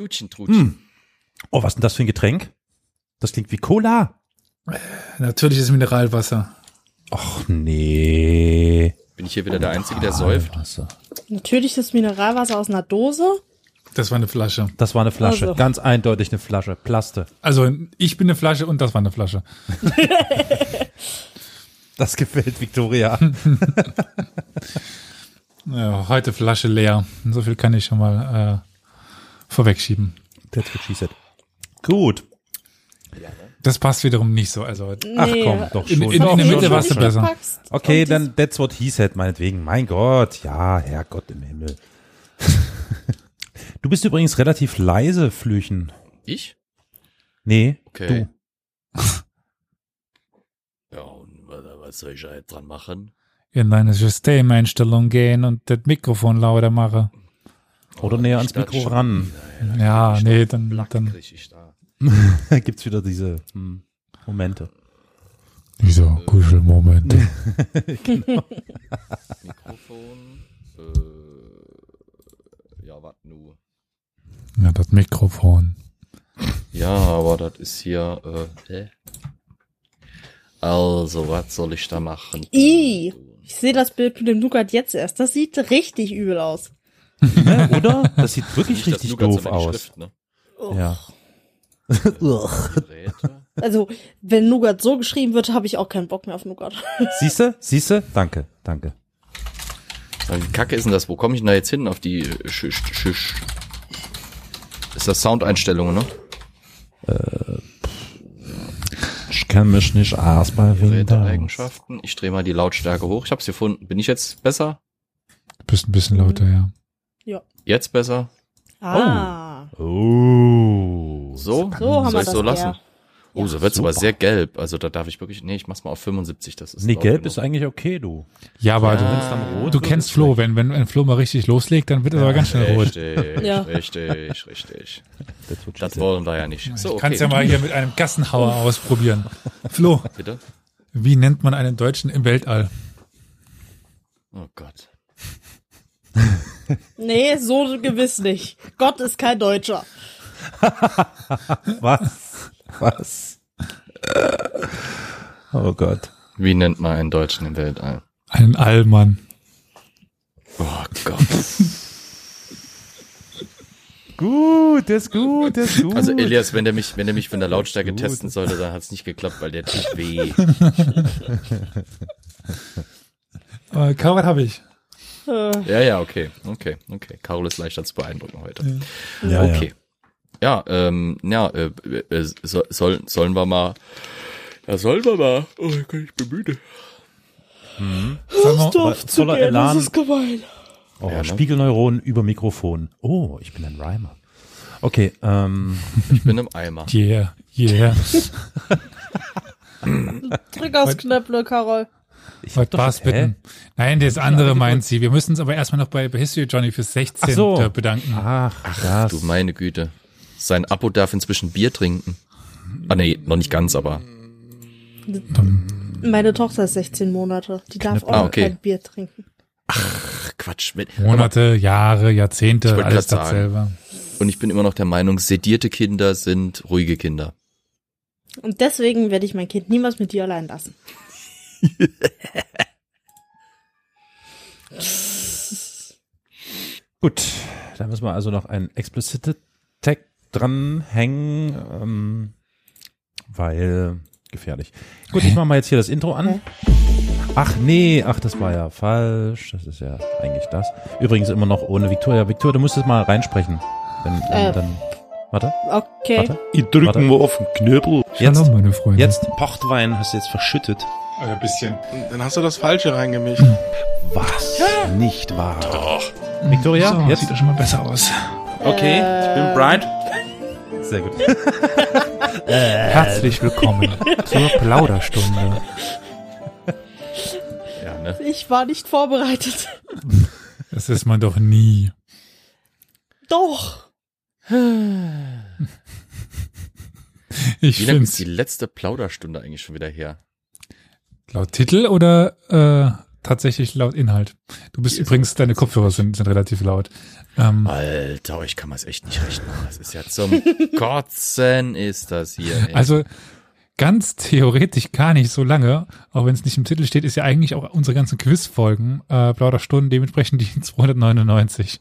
Gutschen, Trutschen. Oh, was ist denn das für ein Getränk? Das klingt wie Cola. Natürliches Mineralwasser. Och, nee. Bin ich hier wieder der Einzige, der säuft? Natürliches Mineralwasser aus einer Dose. Das war eine Flasche. Das war eine Flasche. Also. Ganz eindeutig eine Flasche. Plaste. Also ich bin eine Flasche und das war eine Flasche. Das gefällt Victoria. Ja, heute Flasche leer. So viel kann ich schon mal äh, vorwegschieben. That's what she said. Gut. Das passt wiederum nicht so. Also Ach Nee. komm, doch In- schon. in- Doch, in der Mitte warst du besser. Okay, dann that's what he said, meinetwegen. Mein Gott, ja, Herrgott im Himmel. Du bist übrigens relativ leise, Flüchen. Ich? Nee, Okay. Ja, und was, was soll ich da jetzt dran machen? in deine Systemeinstellung gehen und das Mikrofon lauter machen. Oder näher ans Mikro ran. Ja, nee, da dann, dann. gibt's wieder diese hm, Momente. Wieso? Kuschelmomente. Mikrofon. Äh, ja, was nu? Ja, das Mikrofon. Ja, aber das ist hier, äh, hä? Also, was soll ich da machen? I. Ich sehe das Bild mit dem Nougat jetzt erst. Das sieht richtig übel aus. Ja, oder? Das sieht wirklich Nicht das richtig doof aus. Schrift, ne? Ja. Geräte. Also, wenn Nougat so geschrieben wird, habe ich auch keinen Bock mehr auf Nougat. Siehste? Siehste? Danke, danke. Wie kacke ist denn das? Wo komme ich denn da jetzt hin auf die äh, Sch Sch Sch Ist das Soundeinstellungen, ne? Ich kann mich nicht. Geräteeigenschaften. Ich drehe mal die Lautstärke hoch. Ich hab's gefunden. Bin ich jetzt besser? Bist ein bisschen lauter, ja. Jetzt besser? Ah. Oh. So? So haben Soll wir ich das so lassen? eher. Oh, so wird's aber sehr gelb. Also da darf ich wirklich, nee, ich mach's mal auf 75. Das ist Nee, gelb genug. ist eigentlich okay, du. Ja, aber Ja. du, Wenn's dann rot du kennst Flo. Wenn, wenn, wenn Flo mal richtig loslegt, dann wird es aber ganz schnell rot. Richtig, Ja. richtig, richtig. Das said. wollen wir ja nicht. So, Du okay. kannst ja mal hier mit einem Gassenhauer ausprobieren. Flo, Bitte? wie nennt man einen Deutschen im Weltall? Oh Gott. Nee, so gewiss nicht. Gott ist kein Deutscher. Was? Was? Oh Gott. Wie nennt man einen Deutschen im Weltall? Einen Allmann. Oh Gott. Gut, das ist gut, das ist gut. Also Elias, wenn der mich, wenn der mich von der Lautstärke gut. testen sollte, dann hat's nicht geklappt, weil der tut weh. Äh, Karat habe ich. Äh, Ja, ja, okay, okay, okay. Carol ist leichter zu beeindrucken heute. ja, okay. Ja, ähm, ja, äh, äh, so, soll, sollen wir mal, ja, sollen wir mal, oh ich bin müde. Wir, Stoff zu voller gern, Elan. das ist gemein. Oh, Ja, ne? Spiegelneuronen über Mikrofon. Oh, ich bin ein Rhymer. Okay, ähm, Ich bin im Eimer. yeah, yeah. Drück aufs Knöpple, Carol. Ich hab Was doch war's schon- hä? bitten? Nein, das andere meint sie. Wir müssen uns aber erstmal noch bei, bei History Johnny fürs 16. Ach so. bedanken. Ach, das. Du meine Güte. Sein Abo darf inzwischen Bier trinken. Ah nee, noch nicht ganz, aber. Meine Tochter ist 16 Monate. Die darf auch Ah, noch okay. kein Bier trinken. Ach, Quatsch. Monate, Jahre, Jahrzehnte, alles sagen. dasselbe. Und ich bin immer noch der Meinung, sedierte Kinder sind ruhige Kinder. Und deswegen werde ich mein Kind niemals mit dir allein lassen. Gut, da müssen wir also noch einen explicit Tag dranhängen, ähm, weil gefährlich. Gut, ich mache mal jetzt hier das Intro an. Ach nee, ach, das war ja falsch. Das ist ja eigentlich das. Übrigens immer noch ohne Victoria. Victoria, du musst es mal reinsprechen. Wenn, wenn Äh. dann. Warte, Okay. warte. Ich drücken Warte. wir auf den Knöbel. Jetzt, Hallo, meine Freunde. jetzt. Pochtwein hast du jetzt verschüttet. Ein bisschen. Dann hast du das Falsche reingemischt. Was? Nicht wahr? Doch. Victoria, so, jetzt. sieht doch schon mal besser aus. Okay, ich bin bright. Sehr gut. Herzlich willkommen zur Plauderstunde. Ja, ne? Ich war nicht vorbereitet. Das ist man doch nie. Doch. Ich Wie lange ist die letzte Plauderstunde eigentlich schon wieder her? Laut Titel oder äh, tatsächlich laut Inhalt. Du bist übrigens, deine Kopfhörer sind, sind relativ laut. Ähm, Alter, euch kann man es echt nicht recht machen. Das ist ja zum Kotzen ist das hier. Ey. also ganz theoretisch gar nicht so lange, auch wenn es nicht im Titel steht, ist ja eigentlich auch unsere ganzen Quizfolgen, äh, Plauderstunden, dementsprechend die 299.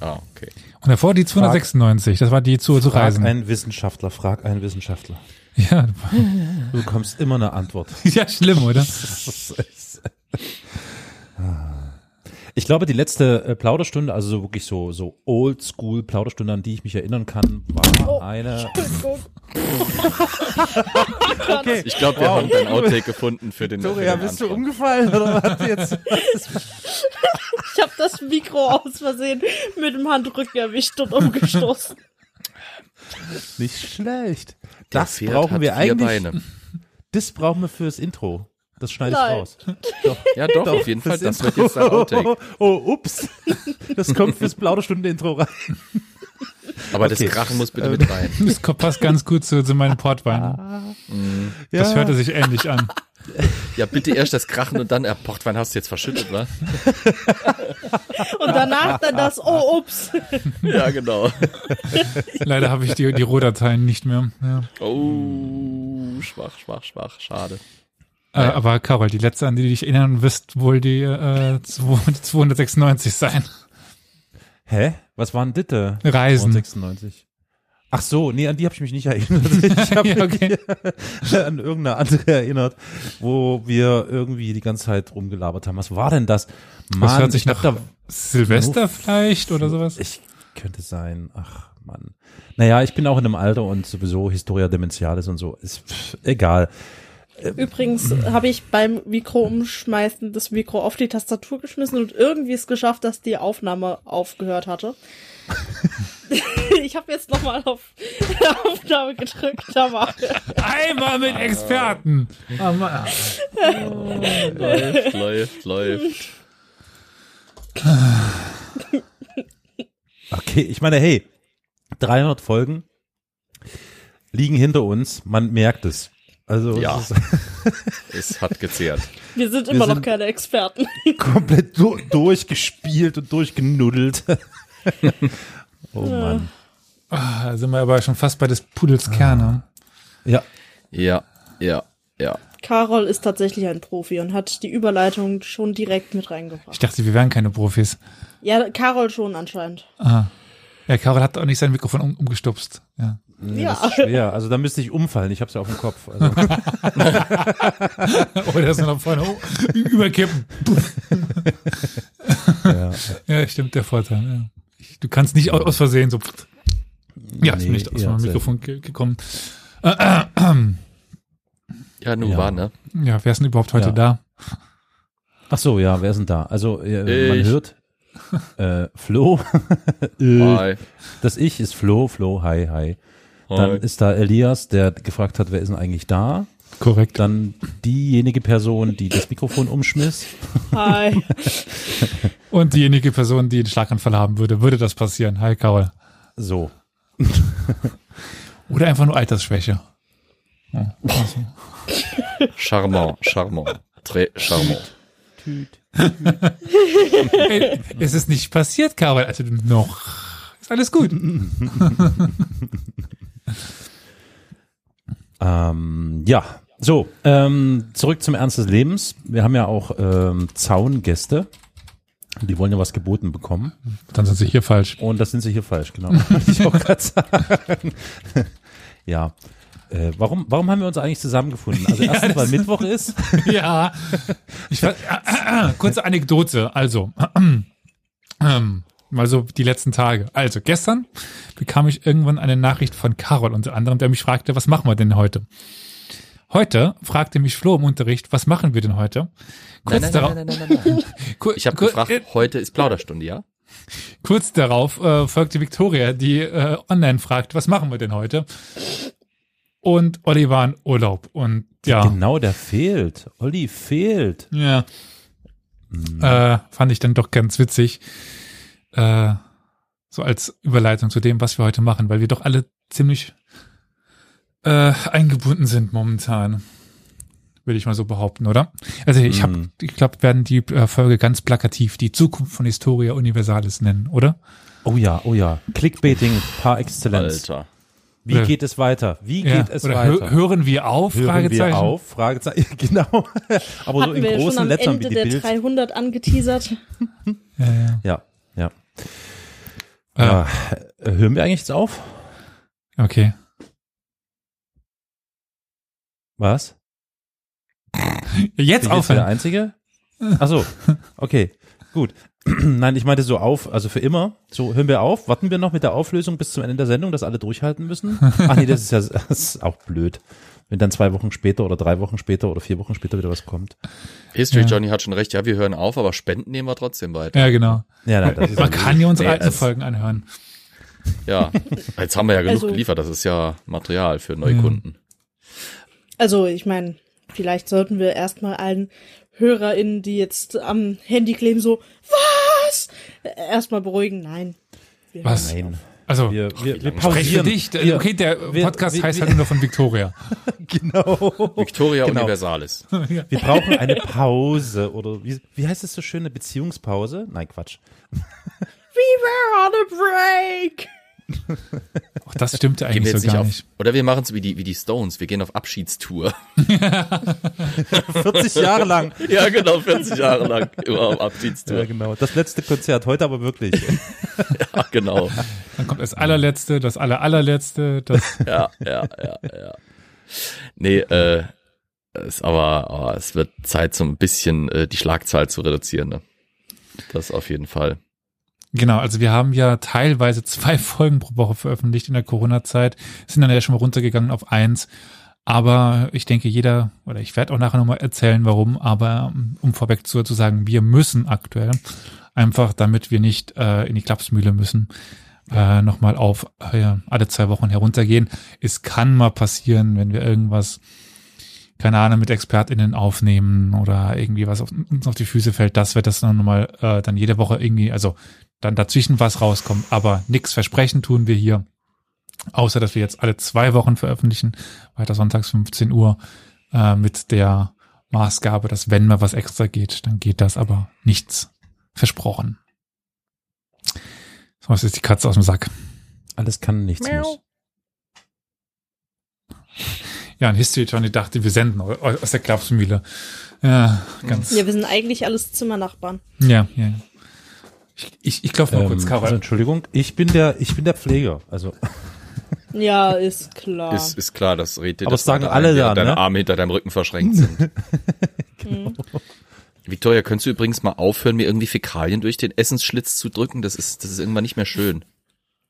ah, okay. Und davor die 296, das war die zu, zu Frag Reisen. einen Wissenschaftler, frag einen Wissenschaftler. Ja, Du bekommst immer eine Antwort. ja, schlimm, oder? Ich glaube, die letzte äh, Plauderstunde, also so wirklich so, so oldschool Plauderstunde, an die ich mich erinnern kann, war Oh. eine. Entschuldigung. Okay. Ich glaube, wir haben dein Outtake gefunden für den. Victoria, für den bist du umgefallen oder was jetzt? Ich habe das Mikro aus Versehen mit dem Handrücken erwischt und umgestoßen. Nicht schlecht. Der Das Pferd brauchen wir eigentlich. Beine. Das brauchen wir fürs Intro. Das schneide ich Nein. raus. Doch. Ja, doch, auf jeden Fall. Das wird jetzt dein Outtake. Oh, oh, ups. Das kommt fürs Plauderstunde-Intro rein. Aber Okay. das Krachen muss bitte mit rein. Das passt ganz gut zu, zu meinen Portweinen. Das Ja. hörte sich ähnlich an. Ja, bitte erst das Krachen und dann, er Portwein hast du jetzt verschüttet, wa? Und danach dann das, oh, ups. Ja, genau. Leider habe ich die, die Rohdateien nicht mehr. Ja. Oh, schwach, schwach, schwach, schade. Äh, aber Carol, die letzte, an die du dich erinnern wirst, wohl die äh, 296 sein. Hä? Was waren Ditte? Reisen. 96. Ach so, nee, an die habe ich mich nicht erinnert. Ich habe Ja, okay. mich an irgendeine andere erinnert, wo wir irgendwie die ganze Zeit rumgelabert haben. Was war denn das? Mann, Das hört sich nach da, Silvester vielleicht oder sowas? ich könnte sein. Ach, Mann. Naja, ich bin auch in einem Alter und sowieso Historia Dementialis und so. Ist pff, egal. Übrigens habe ich beim Mikro umschmeißen das Mikro auf die Tastatur geschmissen und irgendwie es geschafft, dass die Aufnahme aufgehört hatte. ich habe jetzt nochmal auf Aufnahme gedrückt, aber Einmal mit Experten. Ah, Mann. Läuft, läuft, läuft. Okay, ich meine, hey, 300 Folgen liegen hinter uns. Man merkt es. Also Ja. es Es hat gezehrt. wir sind immer noch sind- keine Experten. komplett du durchgespielt und durchgenuddelt. Oh Mann. Ah, da sind wir aber schon fast bei des Pudels Kerne. Ja, Ja, ja, ja. Carol ist tatsächlich ein Profi und hat die Überleitung schon direkt mit Ich reingebracht. dachte, wir wären keine Profis. Ja, Carol schon anscheinend. Ah. Ja, Carol hat auch nicht sein Mikrofon um, umgestupst. Ja. nee, Ja. das ist schwer. Also da müsste ich umfallen. Ich habe es ja auf dem Kopf. Also, Oh, der ist noch vorne oh, überkippen. ja. Ja, stimmt, der Vorteil. Ja. Du kannst nicht aus Versehen so. Ja, ist Nee, mir nicht aus ja, meinem Mikrofon ge gekommen. Äh, äh, ähm. Ja, nun Ja. war, ne? Ja, wer ist denn überhaupt heute Ja. da? Ach so, ja, wer ist denn da? Also äh, man hört äh, Flo. äh, Hi. das Ich ist Flo. Flo, hi, hi. Dann Hi. ist da Elias, der gefragt hat, wer ist denn eigentlich da? Korrekt. Dann diejenige Person, die das Mikrofon umschmiss. Hi. Und diejenige Person, die einen Schlaganfall haben würde, würde das passieren. Hi, Carol. So. Oder einfach nur Altersschwäche. Ja. Charmant, charmant. Très charmant. Ey, es ist nicht passiert, Carol. Also noch. Ist alles gut. Ähm, ja, so, ähm, zurück zum Ernst des Lebens. Wir haben ja auch ähm, Zaungäste. Die wollen ja was geboten bekommen. Dann sind sie hier falsch. Und das sind sie hier falsch, genau. Wollte ich auch gerade sagen. ja. Äh, warum, warum haben wir uns eigentlich zusammengefunden? Also erstens, weil Mittwoch ist. ja. Ich äh, äh, kurze Anekdote. Also, ähm, mal so die letzten Tage. Also, gestern bekam ich irgendwann eine Nachricht von Carol unter anderem, der mich fragte, was machen wir denn heute? Heute fragte mich Flo im Unterricht, was machen wir denn heute? Kurz Nein, nein, darauf, nein, nein, nein, nein, nein. Ich habe gefragt, äh, heute ist Plauderstunde, ja? kurz darauf äh, folgte Victoria, die äh, online fragt, was machen wir denn heute? Und Olli war in Urlaub und ja. Genau, der fehlt. Olli fehlt. Ja. Äh, fand ich dann doch ganz witzig. Äh, so als Überleitung zu dem, was wir heute machen, weil wir doch alle ziemlich äh, eingebunden sind momentan. würde ich mal so behaupten, oder? Also ich habe, Mhm. ich glaube, werden die äh, Folge ganz plakativ die Zukunft von Historia Universalis nennen, oder? Oh ja, oh ja. Clickbaiting par excellence. Alter. Wie Oder- geht es weiter? Wie Ja. geht es oder weiter? hö hören wir auf? Hören Fragezeichen. wir auf? Fragezeichen. Genau. Aber so Hatten in wir ja schon großen am Lettern Ende wie die der Bild. 300 angeteasert. Ja, ja. Ja, ja. Äh, ja. äh, Hören wir eigentlich jetzt auf? Okay. Was? Jetzt jetzt der aufhören. Einzige? Ach so. Okay. Gut. Nein, ich meinte so auf, also für immer. So, hören wir auf, warten wir noch mit der Auflösung bis zum Ende der Sendung, dass alle durchhalten müssen. Ach nee, das ist ja das ist auch blöd. Wenn dann zwei Wochen später oder drei Wochen später oder vier Wochen später wieder was kommt. History Ja. Johnny hat schon recht. Ja, wir hören auf, aber Spenden nehmen wir trotzdem weiter. Ja, genau. Ja, nein, das ist Man ja kann ja unsere alten Folgen anhören. Ja. Jetzt haben wir ja genug Also- geliefert. Das ist ja Material für Neukunden. Also, ich meine, vielleicht sollten wir erstmal allen HörerInnen, die jetzt am Handy kleben, so, was? Erstmal beruhigen. Nein. Wir Was? Nein. Also, Wir, wir, wir pausieren. dich. Wir, Okay, der wir- Podcast wir- heißt wir- halt nur von Victoria. Genau. Victoria Genau. Universalis. Wir brauchen eine Pause oder wie, wie heißt es so schön, eine Beziehungspause? Nein, Quatsch. We were on a break! Auch das stimmte wir eigentlich jetzt so nicht gar auf, nicht. oder wir machen es wie die, wie die Stones. Wir gehen auf Abschiedstour. 40 Jahre lang. ja, genau, 40 Jahre lang. Immer auf Ja, Abschiedstour. genau. Das letzte Konzert, heute aber wirklich. Ja, genau. Dann kommt das allerletzte, das aller allerletzte, das Ja, ja, ja, ja. Nee, äh, ist aber, aber es wird Zeit, so ein bisschen äh, die Schlagzahl zu reduzieren. Ne? Das auf jeden Fall. Genau, also wir haben ja teilweise zwei Folgen pro Woche veröffentlicht in der Corona-Zeit, sind dann ja schon mal runtergegangen auf eins. Aber ich denke, jeder, oder ich werde auch nachher nochmal erzählen, warum, aber um, vorweg zu, zu sagen, wir müssen aktuell, einfach damit wir nicht äh, in die Klapsmühle müssen, äh, nochmal auf äh, alle zwei Wochen heruntergehen. Es kann mal passieren, wenn wir irgendwas, keine Ahnung, mit ExpertInnen aufnehmen oder irgendwie was auf, uns auf die Füße fällt, dass wir das dann nochmal äh, dann jede Woche irgendwie, also dann dazwischen was rauskommt, aber nichts versprechen tun wir hier. Außer, dass wir jetzt alle zwei Wochen veröffentlichen, weiter sonntags 15 Uhr, äh, mit der Maßgabe, dass wenn mal was extra geht, dann geht das, aber nichts versprochen. So, was ist die Katze aus dem Sack? Alles kann, nichts muss. Ja, ein History Johnny dachte, wir senden au- aus der Klapsmühle. Ja, ganz. Ja, wir sind eigentlich alles Zimmernachbarn. Ja, ja. ja. Ich, ich, ich klopfe mal Ähm, kurz, also, Carol. Entschuldigung, ich bin der, ich bin der Pfleger. Also, Ja, ist klar. Ist, ist klar, das redet dir Aber das sagen alle da, deine ne? Arme hinter deinem Rücken verschränkt sind. Mhm. Victoria, könntest du übrigens mal aufhören, mir irgendwie Fäkalien durch den Essensschlitz zu drücken? Das ist, das ist irgendwann nicht mehr schön.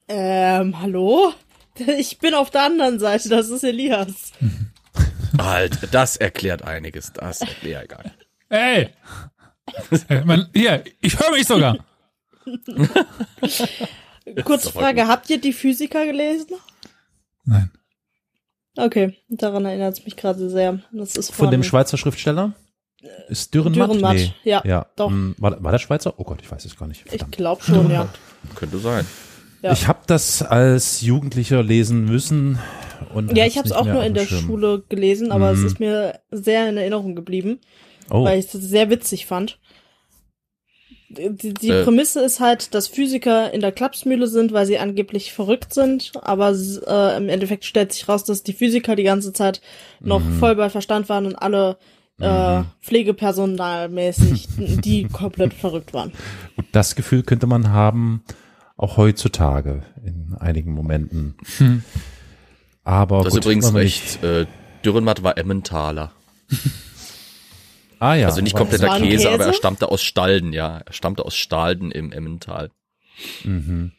Ähm, hallo? Ich bin auf der anderen Seite, das ist Elias. Alter, das erklärt einiges. Das erklärt egal. Ey! Äh, man, hier, ich höre mich sogar. Kurze Frage, habt ihr die Physiker gelesen? Nein. Okay, daran erinnert es mich gerade sehr. Das ist von dem Schweizer Schriftsteller? Ist Dürrenmatt? Dürrenmatt, Nee. ja, ja. doch. Hm, War, war der Schweizer? Oh Gott, ich weiß es gar nicht. Ich Verdammt. glaube schon, ja. Könnte sein. Ja. Ich habe das als Jugendlicher lesen müssen. Und Ja, ich habe es auch nur in der Schirm. Schule gelesen, aber es Mhm. ist mir sehr in Erinnerung geblieben, Oh, weil ich es sehr witzig fand. Die, die Äh. Prämisse ist halt, dass Physiker in der Klapsmühle sind, weil sie angeblich verrückt sind, aber äh, im Endeffekt stellt sich raus, dass die Physiker die ganze Zeit noch Mhm. voll bei Verstand waren und alle äh, Pflegepersonalmäßig die komplett verrückt waren. gut, das Gefühl könnte man haben, auch heutzutage in einigen Momenten. Hm. Aber Das ist gut, übrigens wollen wir recht. Äh, Dürrenmatt war Emmentaler. Ah ja. also nicht kompletter ein Käse, aber er Käse? stammte aus Stalden, ja. Er stammte aus Stalden im Emmental. Mhm.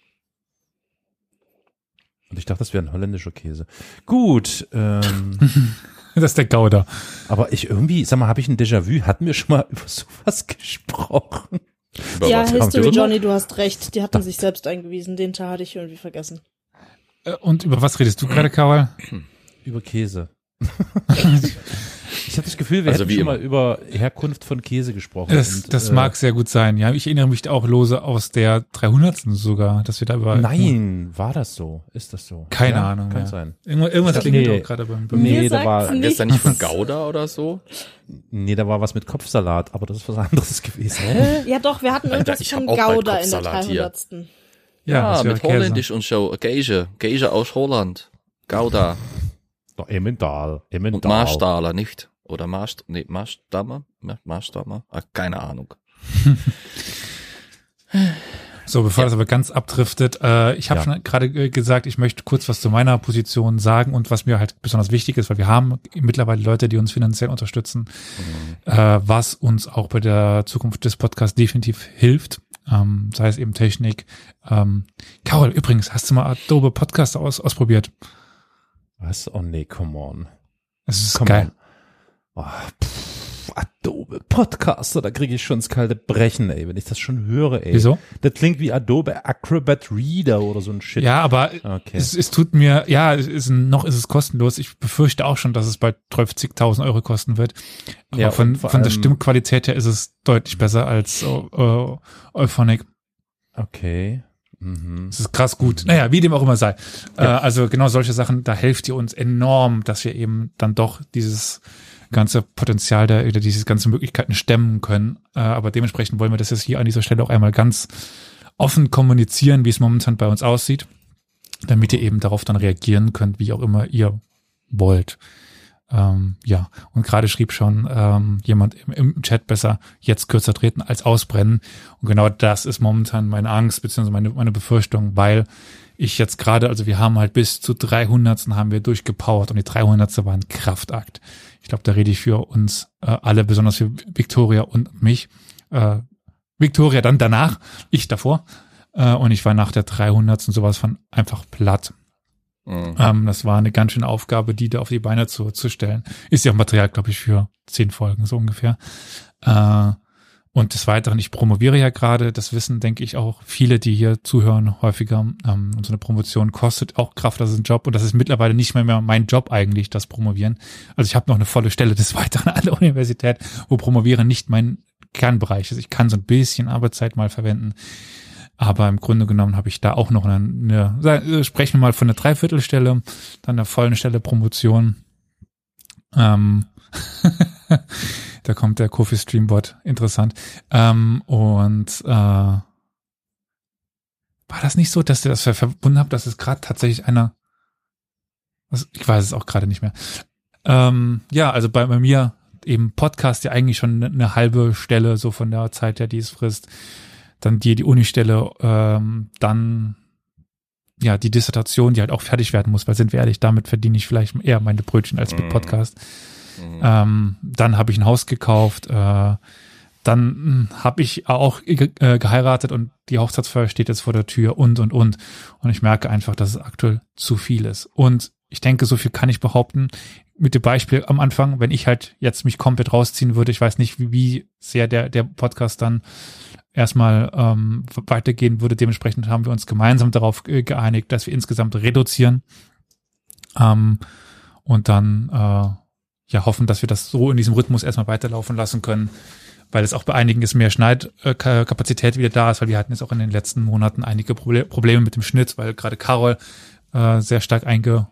Und ich dachte, das wäre ein holländischer Käse. Gut, ähm, Das ist der Gauder. aber ich irgendwie, sag mal, habe ich ein Déjà-vu? Hatten wir schon mal über sowas gesprochen? Über ja? History? Johnny, du hast recht. Die hatten sich selbst eingewiesen. Den Teil hatte ich irgendwie vergessen. Äh, Und über was redest du gerade, Carol? Über Käse. Ich habe das Gefühl, wir Also hätten wie schon immer. mal über Herkunft von Käse gesprochen. Das, Und, das äh, mag sehr gut sein. Ja, ich erinnere mich auch lose aus der 300. sogar, dass wir da über Nein, war das so? Ist das so? Keine Ja, Ahnung Kann mehr. sein. Irgendwas, irgendwas klingelt nee. auch gerade beim, beim Nee, Mir da war- nicht. Ist da nicht von Gouda oder so? Nee, da war was mit Kopfsalat, aber das ist was anderes gewesen. Ja doch, wir hatten Alter, irgendwas hab von Gouda in der Kopfsalat hier. 300. Ja, wäre mit Käse. Holländisch und so. Geige. Geige aus Holland. Gouda. Doch, Emmendal. Und Emmendal. Marstaler nicht. Oder Marst, nee, Marstammer? Ma- Marstammer? Ah, keine Ahnung. So, bevor das aber ganz abdriftet, äh, ich habe Ja. schon gerade gesagt, ich möchte kurz was zu meiner Position sagen und was mir halt besonders wichtig ist, weil wir haben mittlerweile Leute, die uns finanziell unterstützen, äh, was uns auch bei der Zukunft des Podcasts definitiv hilft, ähm, sei es eben Technik. Ähm, Carol, übrigens, hast du mal Adobe Podcast aus, ausprobiert? Was? Oh nee, come on. Es ist Come geil. on. Oh, pff, Adobe Podcaster, da kriege ich schon ins kalte Brechen, ey, wenn ich das schon höre, ey. Wieso? Das klingt wie Adobe Acrobat Reader oder so ein Shit. Ja, aber Okay. es, es tut mir, ja, es ist, noch ist es kostenlos. Ich befürchte auch schon, dass es bald 12.000 Euro kosten wird. Aber Ja, von, von der Stimmqualität her ist es deutlich besser als äh, Euphonic. Okay. Mhm. Das ist krass gut. Naja, wie dem auch immer sei. Äh, also genau solche Sachen, da helft ihr uns enorm, dass wir eben dann doch dieses ganze Potenzial der, oder diese ganzen Möglichkeiten stemmen können. Äh, aber dementsprechend wollen wir das jetzt hier an dieser Stelle auch einmal ganz offen kommunizieren, wie es momentan bei uns aussieht, damit ihr eben darauf dann reagieren könnt, wie auch immer ihr wollt. Ähm, ja, und gerade schrieb schon ähm, jemand im, im Chat besser jetzt kürzer treten als ausbrennen. Und genau das ist momentan meine Angst beziehungsweise meine, meine Befürchtung, weil ich jetzt gerade, also wir haben halt bis zu 300. haben wir durchgepowert und die 300. war ein Kraftakt. Ich glaube, da rede ich für uns äh, alle, besonders für Victoria und mich. Äh, Victoria dann danach, ich davor. Äh, und ich war nach der 300. sowas von einfach platt. Mhm. Ähm, das war eine ganz schöne Aufgabe, die da auf die Beine zu, zu stellen. Ist ja auch Material, glaube ich, für zehn Folgen, so ungefähr. Äh, und des Weiteren, ich promoviere ja gerade, das wissen, denke ich, auch viele, die hier zuhören, häufiger. Ähm, und so eine Promotion kostet auch Kraft, das ist ein Job. Und das ist mittlerweile nicht mehr, mehr mein Job eigentlich, das Promovieren. Also ich habe noch eine volle Stelle des Weiteren an der Universität, wo Promovieren nicht mein Kernbereich ist. Ich kann so ein bisschen Arbeitszeit mal verwenden. Aber im Grunde genommen habe ich da auch noch eine, eine sa- sprechen wir mal von einer Dreiviertelstelle, dann einer vollen Stelle Promotion. Ähm, da kommt der Kofi Streambot, interessant. Ähm, und äh, war das nicht so, dass ihr das ver- verbunden habt, dass es gerade tatsächlich einer, was, ich weiß es auch gerade nicht mehr. Ähm, ja, also bei, bei mir eben Podcast ja eigentlich schon eine, eine halbe Stelle, so von der Zeit her, die es frisst dann die, die Unistelle, ähm, dann ja, die Dissertation, die halt auch fertig werden muss, weil sind wir ehrlich, damit verdiene ich vielleicht eher meine Brötchen als mit Mhm. Podcast. Mhm. Ähm, dann habe ich ein Haus gekauft, äh, dann habe ich auch ge äh, geheiratet und die Hochzeitsfeier steht jetzt vor der Tür und und und. Und ich merke einfach, dass es aktuell zu viel ist. Und ich denke, so viel kann ich behaupten. Mit dem Beispiel am Anfang, wenn ich halt jetzt mich komplett rausziehen würde, ich weiß nicht, wie, wie sehr der, der Podcast dann erstmal ähm, weitergehen würde. Dementsprechend haben wir uns gemeinsam darauf geeinigt, dass wir insgesamt reduzieren ähm, und dann äh, ja hoffen, dass wir das so in diesem Rhythmus erstmal weiterlaufen lassen können, weil es auch bei einigen ist mehr Schneidkapazität wieder da ist, weil wir hatten jetzt auch in den letzten Monaten einige Proble Probleme mit dem Schnitt, weil gerade Carol äh, sehr stark eingebunden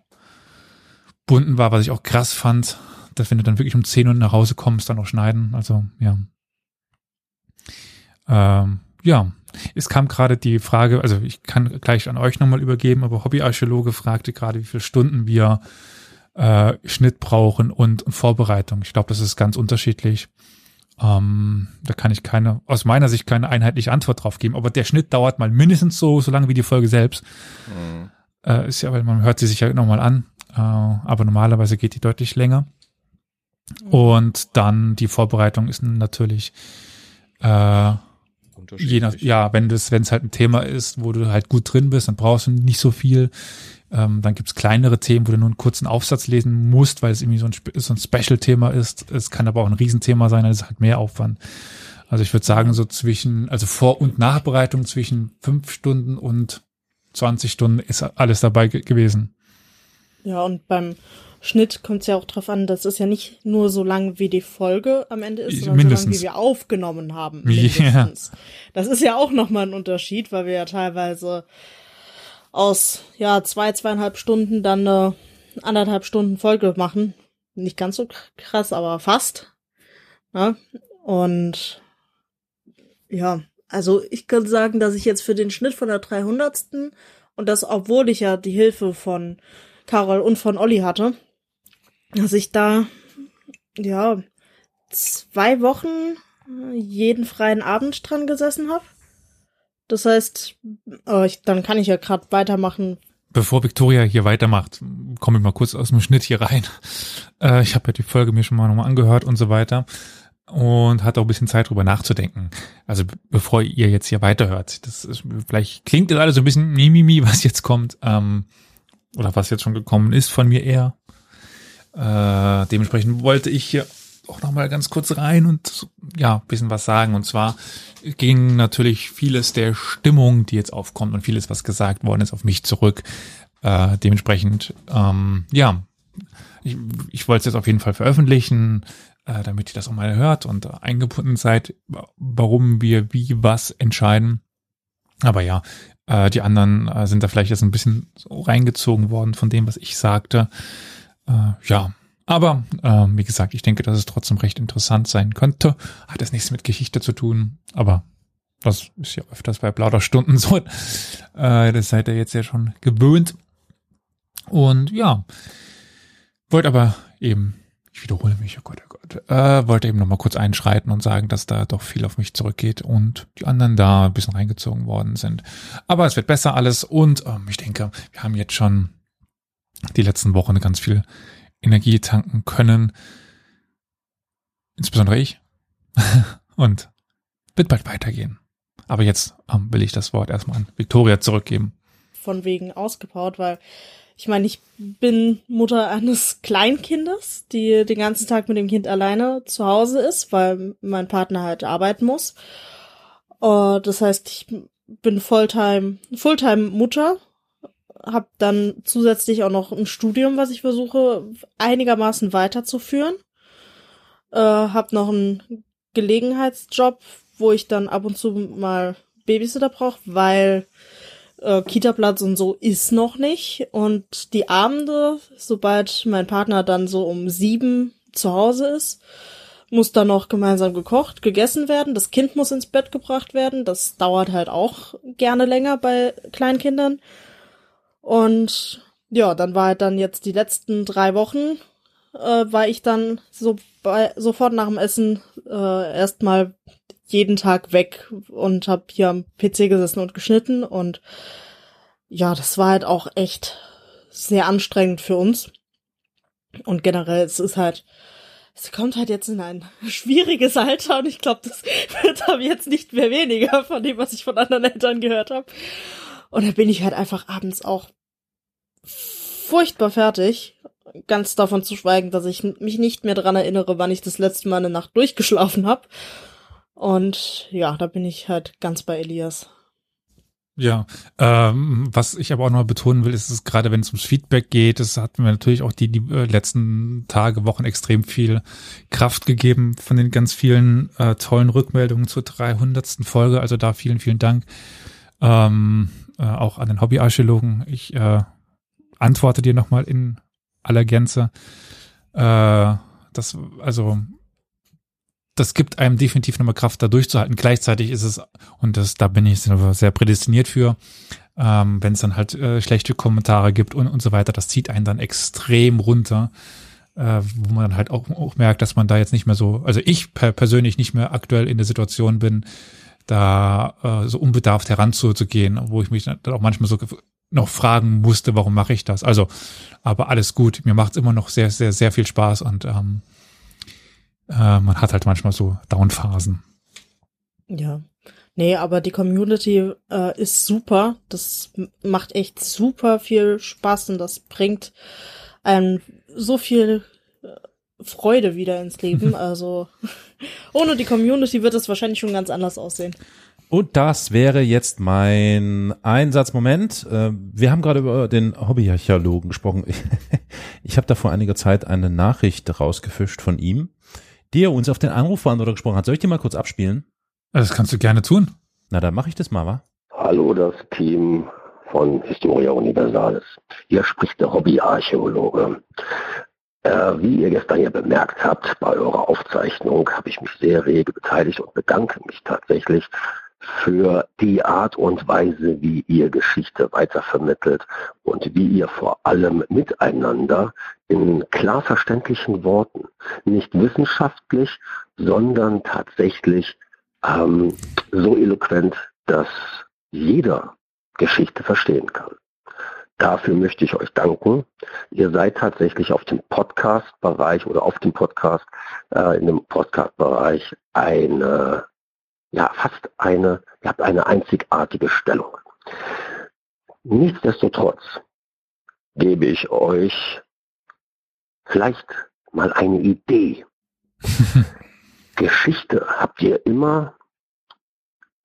war, was ich auch krass fand, dass wenn du dann wirklich um 10 Uhr nach Hause kommst, dann noch schneiden. Also ja. Ähm, ja, es kam gerade die Frage, also ich kann gleich an euch nochmal übergeben, aber Hobbyarchäologe fragte gerade, wie viele Stunden wir äh, Schnitt brauchen und, und Vorbereitung. Ich glaube, das ist ganz unterschiedlich. Ähm, da kann ich keine, aus meiner Sicht keine einheitliche Antwort drauf geben. Aber der Schnitt dauert mal mindestens so, so lange wie die Folge selbst. Mhm. Äh, ist ja, weil man hört sie sich ja nochmal an. Äh, aber normalerweise geht die deutlich länger. Und dann die Vorbereitung ist natürlich äh, je nach, ja, wenn das, wenn es halt ein Thema ist, wo du halt gut drin bist, dann brauchst du nicht so viel. Ähm, dann gibt's kleinere Themen, wo du nur einen kurzen Aufsatz lesen musst, weil es irgendwie so ein, so ein Special-Thema ist. Es kann aber auch ein Riesenthema sein, dann ist es halt mehr Aufwand. Also ich würde sagen, so zwischen, also Vor- und Nachbereitung zwischen fünf Stunden und 20 Stunden ist alles dabei ge gewesen. Ja, und beim Schnitt kommt es ja auch drauf an, das ist ja nicht nur so lang, wie die Folge am Ende ist, sondern Mindestens. so lang, wie wir aufgenommen haben. Mindestens. Das ist ja auch nochmal ein Unterschied, weil wir ja teilweise aus ja zwei, zweieinhalb Stunden dann eine anderthalb Stunden Folge machen. Nicht ganz so krass, aber fast. Ja? Und ja, also ich kann sagen, dass ich jetzt für den Schnitt von der 300. und das, obwohl ich ja die Hilfe von Carol und von Olli hatte, dass ich da, ja, zwei Wochen jeden freien Abend dran gesessen habe. Das heißt, äh, ich, dann kann ich ja gerade weitermachen. Bevor Victoria hier weitermacht, komme ich mal kurz aus dem Schnitt hier rein. Äh, ich habe ja die Folge mir schon mal nochmal angehört und so weiter und hatte auch ein bisschen Zeit drüber nachzudenken. Also be- bevor ihr jetzt hier weiterhört, das ist, vielleicht klingt das alles so ein bisschen mimimi, was jetzt kommt ähm, oder was jetzt schon gekommen ist von mir eher. Äh, dementsprechend wollte ich hier auch noch mal ganz kurz rein und ja, bisschen was sagen. Und zwar ging natürlich vieles der Stimmung, die jetzt aufkommt und vieles, was gesagt worden ist, auf mich zurück. Äh, dementsprechend, ähm, ja, ich, ich wollte es jetzt auf jeden Fall veröffentlichen, äh, damit ihr das auch mal hört und eingebunden seid, warum wir wie was entscheiden. Aber ja, äh, die anderen äh, sind da vielleicht jetzt ein bisschen so reingezogen worden von dem, was ich sagte. Äh, ja, aber äh, wie gesagt, ich denke, dass es trotzdem recht interessant sein könnte. Hat es nichts mit Geschichte zu tun, aber das ist ja öfters bei Plauderstunden so. Äh, das seid ihr jetzt ja schon gewöhnt. Und ja, wollte aber eben, ich wiederhole mich, oh Gott, oh Gott, äh, wollte eben nochmal kurz einschreiten und sagen, dass da doch viel auf mich zurückgeht und die anderen da ein bisschen reingezogen worden sind. Aber es wird besser alles und ähm, ich denke, wir haben jetzt schon die letzten Wochen ganz viel Energie tanken können. Insbesondere ich. und wird bald weitergehen. Aber jetzt ähm, will ich das Wort erstmal an Victoria zurückgeben. von wegen ausgebaut, weil ich meine, ich bin Mutter eines Kleinkindes, die den ganzen Tag mit dem Kind alleine zu Hause ist, weil mein Partner halt arbeiten muss. Äh, das heißt, ich bin Fulltime, Fulltime Mutter, habe dann zusätzlich auch noch ein Studium, was ich versuche einigermaßen weiterzuführen. Äh, habe noch einen Gelegenheitsjob, wo ich dann ab und zu mal Babysitter brauche, weil äh, Kita-Platz und so ist noch nicht. Und die Abende, sobald mein Partner dann so um sieben zu Hause ist, muss dann noch gemeinsam gekocht, gegessen werden. Das Kind muss ins Bett gebracht werden. Das dauert halt auch gerne länger bei Kleinkindern. Und ja, dann war halt dann jetzt die letzten drei Wochen, äh, war ich dann so bei, sofort nach dem Essen äh, erstmal jeden Tag weg und habe hier am PC gesessen und geschnitten und ja, das war halt auch echt sehr anstrengend für uns. Und generell, es ist halt, es kommt halt jetzt in ein schwieriges Alter und ich glaube, das wird aber jetzt nicht mehr weniger von dem, was ich von anderen Eltern gehört habe. Und da bin ich halt einfach abends auch furchtbar fertig. Ganz davon zu schweigen, dass ich mich nicht mehr dran erinnere, wann ich das letzte Mal eine Nacht durchgeschlafen habe. Und ja, da bin ich halt ganz bei Elias. Ja, ähm, was ich aber auch noch betonen will, ist, dass gerade wenn es ums Feedback geht, es hat mir natürlich auch die, die äh, letzten Tage, Wochen extrem viel Kraft gegeben von den ganz vielen äh, tollen Rückmeldungen zur 300. Folge. Also da vielen, vielen Dank ähm, äh, auch an den Hobbyarchäologen. Ich äh, antworte dir nochmal in aller Gänze. Äh, das, also das gibt einem definitiv nochmal Kraft, da durchzuhalten. Gleichzeitig ist es, und das, da bin ich sehr prädestiniert für, ähm, wenn es dann halt äh, schlechte Kommentare gibt und, und so weiter, das zieht einen dann extrem runter, äh, wo man dann halt auch, auch merkt, dass man da jetzt nicht mehr so, also ich per persönlich nicht mehr aktuell in der Situation bin, da äh, so unbedarft heranzugehen, wo ich mich dann auch manchmal so noch fragen musste, warum mache ich das? Also, aber alles gut. Mir macht es immer noch sehr, sehr, sehr viel Spaß und ähm, äh, man hat halt manchmal so Downphasen. Ja. Nee, aber die Community äh, ist super. Das macht echt super viel Spaß und das bringt einem so viel Freude wieder ins Leben. Also ohne die Community wird es wahrscheinlich schon ganz anders aussehen. Und das wäre jetzt mein Einsatzmoment. Äh, Wir haben gerade über den Hobbyarchäologen gesprochen. Ich, ich habe da vor einiger Zeit eine Nachricht rausgefischt von ihm, die er uns auf den Anrufbeantworter gesprochen hat. Soll ich die mal kurz abspielen? Das kannst du gerne tun. Na, dann mache ich das mal, wa? Hallo, das Team von Historia Universalis. Hier spricht der Hobbyarchäologe. Äh, wie ihr gestern ja bemerkt habt, bei eurer Aufzeichnung habe ich mich sehr rege beteiligt und bedanke mich tatsächlich für die Art und Weise, wie ihr Geschichte weitervermittelt und wie ihr vor allem miteinander in klar verständlichen Worten, nicht wissenschaftlich, sondern tatsächlich ähm, so eloquent, dass jeder Geschichte verstehen kann. Dafür möchte ich euch danken. Ihr seid tatsächlich auf dem Podcast-Bereich oder auf dem Podcast, äh, in dem Podcast-Bereich eine, ja, fast eine, ihr habt eine einzigartige Stellung. Nichtsdestotrotz gebe ich euch vielleicht mal eine Idee. Geschichte habt ihr immer,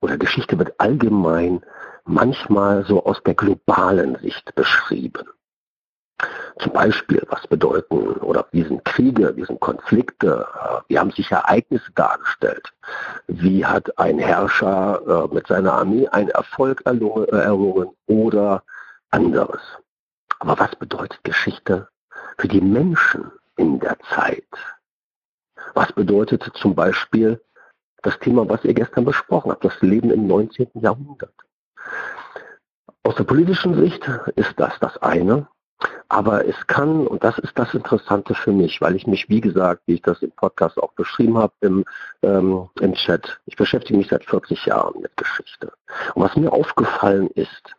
oder Geschichte wird allgemein manchmal so aus der globalen Sicht beschrieben. Zum Beispiel, was bedeuten, oder wie sind Kriege, wie sind Konflikte, äh, wie haben sich Ereignisse dargestellt, wie hat ein Herrscher äh, mit seiner Armee einen Erfolg äh, errungen oder anderes. Aber was bedeutet Geschichte für die Menschen in der Zeit? Was bedeutet zum Beispiel das Thema, was ihr gestern besprochen habt, das Leben im 19. Jahrhundert? Aus der politischen Sicht ist das das eine, aber es kann, und das ist das Interessante für mich, weil ich mich, wie gesagt, wie ich das im Podcast auch beschrieben habe, im, ähm, im Chat, ich beschäftige mich seit 40 Jahren mit Geschichte. Und was mir aufgefallen ist,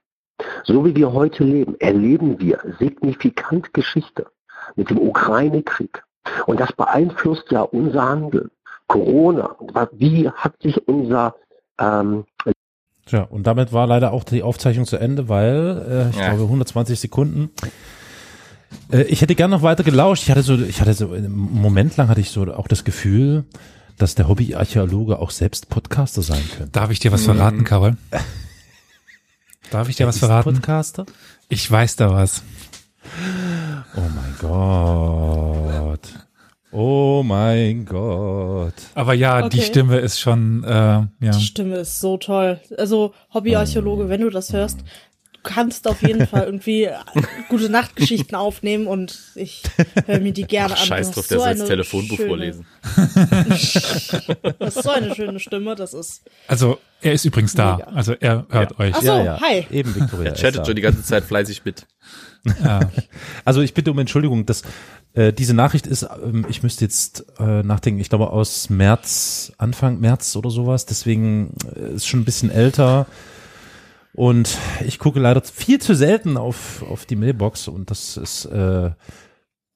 so wie wir heute leben, erleben wir signifikant Geschichte mit dem Ukraine-Krieg. Und das beeinflusst ja unser Handeln. Corona, wie hat sich unser ähm, Tja, und damit war leider auch die Aufzeichnung zu Ende, weil äh, ich Ja. glaube 120 Sekunden. Äh, ich hätte gern noch weiter gelauscht. Ich hatte so, ich hatte so einen Moment lang hatte ich so auch das Gefühl, dass der Hobbyarchäologe auch selbst Podcaster sein könnte. Darf ich dir was verraten, Carol? Darf ich dir was Ist verraten? Podcaster? Ich weiß da was. Oh mein Gott. Oh mein Gott. Aber ja, die Okay. Stimme ist schon, äh, ja. Die Stimme ist so toll. Also, Hobbyarchäologe, wenn du das hörst, kannst auf jeden Fall irgendwie gute Nachtgeschichten aufnehmen und ich höre mir die gerne Ach, an. scheiß drauf, der so soll das Telefonbuch schöne- vorlesen. Du hast so eine schöne Stimme, das ist. Also er ist übrigens da. Mega. Also er hört euch. Ach so, hi. Eben, Victoria. Er chattet ist schon die ganze Zeit fleißig mit. Ja. Also ich bitte um Entschuldigung, dass äh, diese Nachricht ist, ähm, ich müsste jetzt äh, nachdenken, ich glaube aus März, Anfang März oder sowas, deswegen äh, ist schon ein bisschen älter. Und ich gucke leider viel zu selten auf, auf die Mailbox und das ist, äh,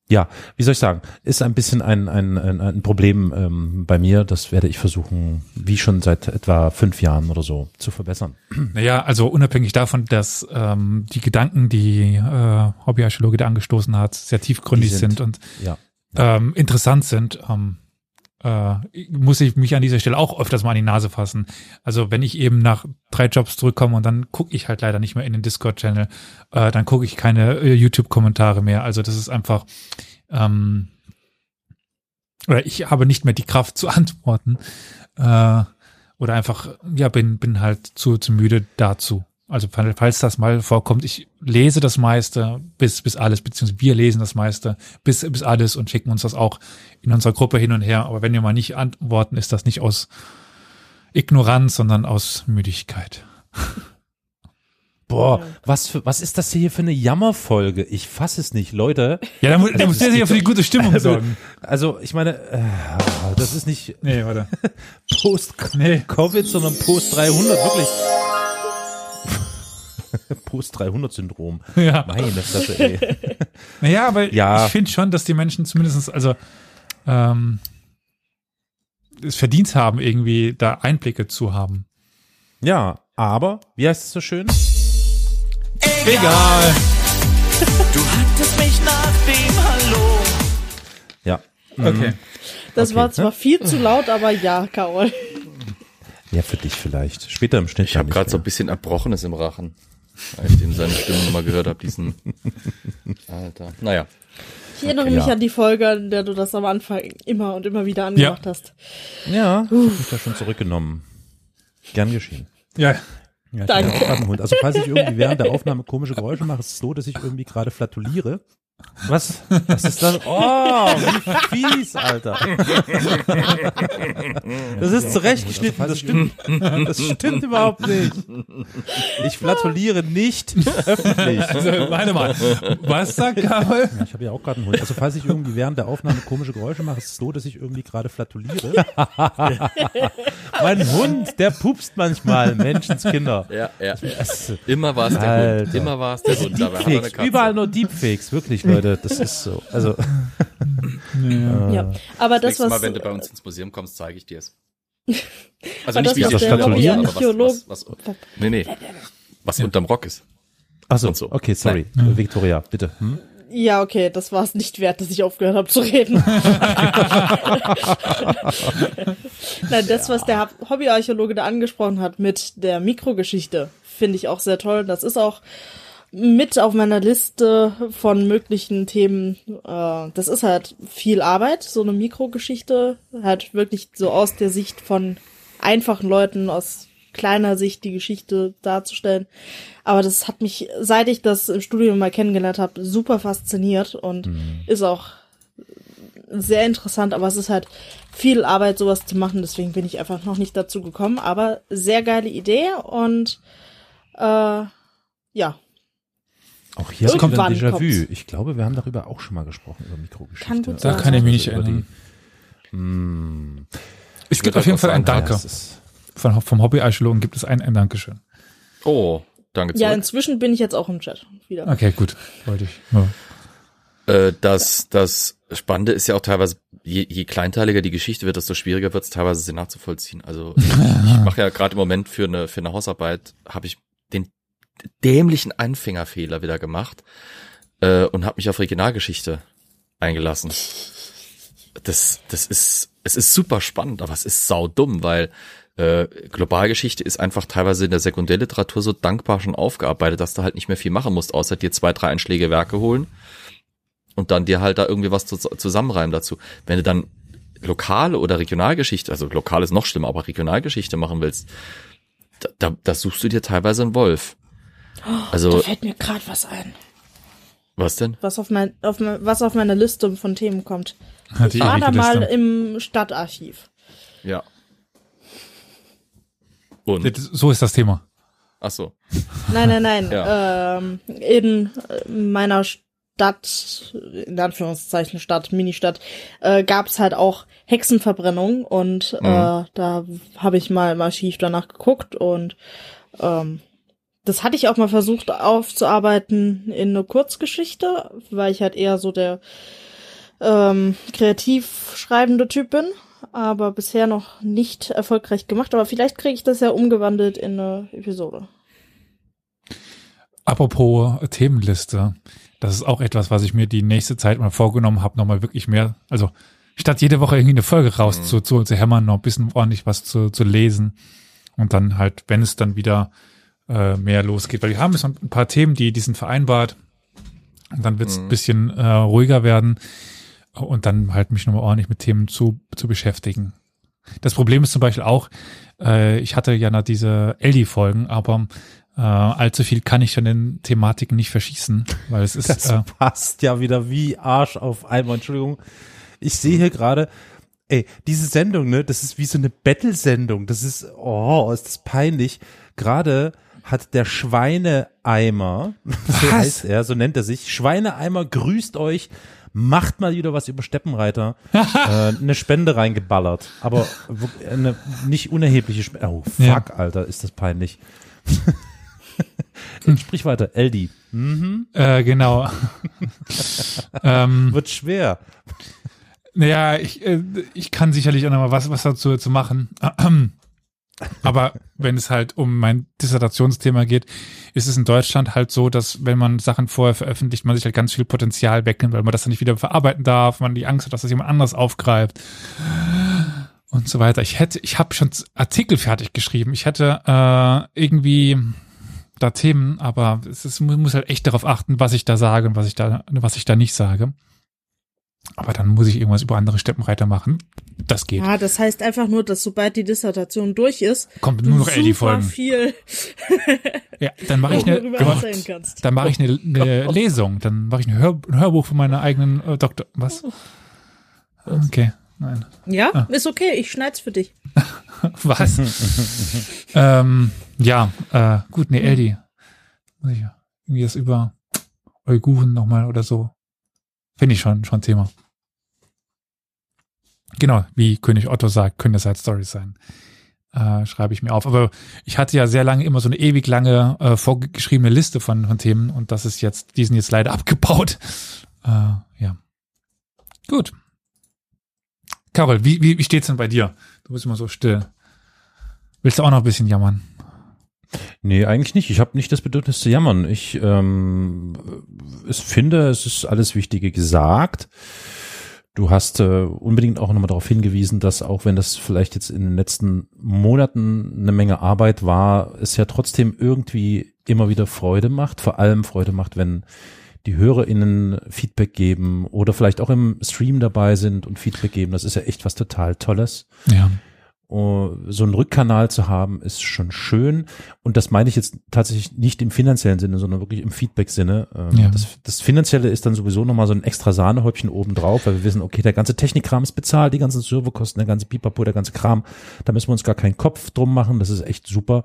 ja, wie soll ich sagen, ist ein bisschen ein, ein, ein, ein Problem ähm, bei mir. Das werde ich versuchen, wie schon seit etwa fünf Jahren oder so, zu verbessern. Naja, also unabhängig davon, dass ähm, die Gedanken, die äh, Hobbyarchäologe da angestoßen hat, sehr tiefgründig Die sind, sind- und Ja. ähm, interessant sind, ähm, äh, muss ich mich an dieser Stelle auch öfters mal an die Nase fassen. Also wenn ich eben nach drei Jobs zurückkomme und dann gucke ich halt leider nicht mehr in den Discord-Channel, äh, dann gucke ich keine äh, YouTube-Kommentare mehr. Also das ist einfach, ähm, oder ich habe nicht mehr die Kraft zu antworten. Äh, oder einfach, ja, bin, bin halt zu, zu müde dazu. Also fall- falls das mal vorkommt, ich lese das meiste, bis, bis alles, beziehungsweise wir lesen das meiste, bis, bis alles und schicken uns das auch in unserer Gruppe hin und her. Aber wenn wir mal nicht antworten, ist das nicht aus Ignoranz, sondern aus Müdigkeit. Boah, was für, was ist das hier für eine Jammerfolge? Ich fasse es nicht, Leute. Ja, dann, dann muss der sich ja für die gute Stimmung Also, sorgen. also ich meine, äh, das ist nicht Nee, warte. Post-Covid, sondern Post-300, wirklich. Post-300-Syndrom. Ja. Meine Fresse, ey. Naja, aber Ja. ich finde schon, dass die Menschen zumindest, also ähm, es verdient haben, irgendwie da Einblicke zu haben. Ja, aber, wie heißt es so schön? Egal. Du hattest mich nach dem Hallo. Ja. Okay. Das Okay, war ne? zwar viel zu laut, aber ja, Carol. Ja, für dich vielleicht. Später im Schnitt. Ich habe gerade so ein bisschen Erbrochenes im Rachen, weil ich den seine Stimme nochmal gehört habe, diesen Alter. Naja. Ich erinnere Okay, mich ja. an die Folge, in der du das am Anfang immer und immer wieder angemacht hast. Ja, ich hab mich da schon zurückgenommen. Gern geschehen. Ja, Ja, ich Danke. Also falls ich irgendwie während der Aufnahme komische Geräusche mache, ist es so, dass ich irgendwie gerade flatuliere. Was? Was ist das? Oh, wie fies, Alter. Das ist zurechtgeschnitten, das stimmt. Das stimmt überhaupt nicht. Ich flatuliere nicht öffentlich. also warte mal. Was sagt Karol? Ja, ich habe ja auch gerade einen Hund. Also falls ich irgendwie während der Aufnahme komische Geräusche mache, ist es so, dass ich irgendwie gerade flatuliere. mein Hund, der pupst manchmal, Menschenskinder. Ja, ja. Immer war es der Hund. Immer war es der Hund. Deepfakes, überall nur Deepfakes, wirklich, Leute. Das ist so. Also, Ja, aber das, Mal, was wenn du bei uns ins Museum kommst, zeige ich dir es. Also nicht das, wie was ich der statuiere, aber Archäolog- was, was, was, nee, nee, was unterm Rock ist. achso, Und so. okay, sorry. Victoria, bitte. Hm? Ja, okay, das war es nicht wert, dass ich aufgehört habe zu reden. Nein, das, was der Hobbyarchäologe da angesprochen hat mit der Mikrogeschichte, finde ich auch sehr toll. Das ist auch mit auf meiner Liste von möglichen Themen. Äh, das ist halt viel Arbeit, so eine Mikrogeschichte, halt wirklich so aus der Sicht von einfachen Leuten, aus kleiner Sicht die Geschichte darzustellen. Aber das hat mich, seit ich das im Studium mal kennengelernt habe, super fasziniert und ist auch sehr interessant, aber es ist halt viel Arbeit, sowas zu machen, deswegen bin ich einfach noch nicht dazu gekommen. Aber sehr geile Idee und äh, ja, Auch hier ich wieder ein Déjà-vu. Ich glaube, wir haben darüber auch schon mal gesprochen, über Mikrogeschichte. Kann gut Da kann ich mich nicht Also über erinnern. die- Hm. Es gibt auf jeden auch Fall ein Danke. Das Von, vom Hobbyarchäologen gibt es ein, ein Dankeschön. Oh, danke ja, zurück. inzwischen bin ich jetzt auch im Chat wieder. Okay, gut. Wollte ich. Ja. Äh, das, das Spannende ist ja auch teilweise, je, je kleinteiliger die Geschichte wird, desto schwieriger wird es teilweise sie nachzuvollziehen. Also ich, ich mache ja gerade im Moment für eine, für eine Hausarbeit, habe ich den dämlichen Anfängerfehler wieder gemacht äh, und habe mich auf Regionalgeschichte eingelassen. Das, das ist, es ist super spannend, aber es ist saudumm, weil äh, Globalgeschichte ist einfach teilweise in der Sekundärliteratur so dankbar schon aufgearbeitet, dass du halt nicht mehr viel machen musst, außer dir zwei, drei Einschläge Werke holen und dann dir halt da irgendwie was zu, zusammenreimen dazu. Wenn du dann lokale oder Regionalgeschichte, also lokal ist noch schlimmer, aber Regionalgeschichte machen willst, da, da, da suchst du dir teilweise einen Wolf. Da Also, fällt mir gerade was ein, was denn? was auf, mein, auf, was auf meine Liste von Themen kommt. Hat die Ich war da mal Liste. im Stadtarchiv. Ja. Und? So ist das Thema. Ach so. Nein, nein, nein. Ja. ähm, in äh, meiner Stadt, in Anführungszeichen Stadt, Ministadt, äh, gab es halt auch Hexenverbrennung und Mhm. äh, da habe ich mal im Archiv danach geguckt und ähm, das hatte ich auch mal versucht aufzuarbeiten in eine Kurzgeschichte, weil ich halt eher so der ähm, kreativ schreibende Typ bin, aber bisher noch nicht erfolgreich gemacht. Aber vielleicht kriege ich das ja umgewandelt in eine Episode. Apropos Themenliste, das ist auch etwas, was ich mir die nächste Zeit mal vorgenommen habe, nochmal wirklich mehr, also statt jede Woche irgendwie eine Folge raus Mhm. zu, zu, zu hämmern, noch ein bisschen ordentlich was zu, zu lesen und dann halt, wenn es dann wieder äh, mehr losgeht, weil wir haben jetzt ein paar Themen, die, die sind vereinbart und dann wird es ein bisschen äh, ruhiger werden und dann halt mich nochmal ordentlich mit Themen zu, zu beschäftigen. Das Problem ist zum Beispiel auch, äh, ich hatte ja noch diese Eldi-Folgen, aber äh, allzu viel kann ich von den Thematiken nicht verschießen, weil es ist das äh, passt ja wieder wie Arsch auf einmal. Entschuldigung. Ich sehe hier gerade, ey, diese Sendung, ne, das ist wie so eine Battle-Sendung. Das ist, oh, ist das peinlich. Gerade hat der Schweineeimer, so heißt er, so nennt er sich, Schweineeimer grüßt euch, macht mal wieder was über Steppenreiter, äh, eine Spende reingeballert. Aber eine nicht unerhebliche Spende. Oh, fuck, Ja. Alter, ist das peinlich. Sprich weiter, Eldi. Mhm. äh, genau. ähm, Wird schwer. naja, ich, äh, ich kann sicherlich auch noch mal was, was dazu zu machen. Aber wenn es halt um mein Dissertationsthema geht, ist es in Deutschland halt so, dass wenn man Sachen vorher veröffentlicht, man sich halt ganz viel Potenzial wegnimmt, weil man das dann nicht wieder verarbeiten darf, man die Angst hat, dass das jemand anders aufgreift. und so weiter. Ich hätte, ich habe schon Artikel fertig geschrieben. Ich hätte äh, irgendwie da Themen, aber es ist, muss halt echt darauf achten, was ich da sage und was ich da, was ich da nicht sage. Aber dann muss ich irgendwas über andere Steppenreiter machen. Das geht. Ja, das heißt einfach nur, dass sobald die Dissertation durch ist, Kommt nur noch super LD-Folgen. viel Ja, dann mache ich eine, kannst. dann mache ich eine, eine Lesung. Dann mache ich ein, Hör, ein Hörbuch von meiner eigenen äh, Doktor. Was? Okay, nein. Ja, Ah. ist okay, ich schneid's für dich. Was? ähm, ja, äh, gut, nee, Eldi. Muss ich irgendwie das über Uiguren nochmal oder so. Finde ich schon, schon Thema. Genau, wie König Otto sagt, können das halt Stories sein. Äh, schreibe ich mir auf. Aber ich hatte ja sehr lange immer so eine ewig lange äh, vorgeschriebene Liste von, von Themen und das ist jetzt, die sind jetzt leider abgebaut. Äh, ja. Gut. Carol, wie, wie, wie steht's denn bei dir? Du bist immer so still. Willst du auch noch ein bisschen jammern? Nee, eigentlich nicht. Ich habe nicht das Bedürfnis zu jammern. Ich ähm, es finde, es ist alles Wichtige gesagt. Du hast äh, unbedingt auch nochmal darauf hingewiesen, dass auch wenn das vielleicht jetzt in den letzten Monaten eine Menge Arbeit war, es ja trotzdem irgendwie immer wieder Freude macht. Vor allem Freude macht, wenn die HörerInnen Feedback geben oder vielleicht auch im Stream dabei sind und Feedback geben. Das ist ja echt was total Tolles. Ja. Oh, so einen Rückkanal zu haben, ist schon schön. Und das meine ich jetzt tatsächlich nicht im finanziellen Sinne, sondern wirklich im Feedback-Sinne. Ähm, Ja. Das, das Finanzielle ist dann sowieso nochmal so ein extra Sahnehäubchen obendrauf, weil wir wissen, okay, der ganze Technikkram ist bezahlt, die ganzen Serverkosten, der ganze Pipapo, der ganze Kram. Da müssen wir uns gar keinen Kopf drum machen. Das ist echt super.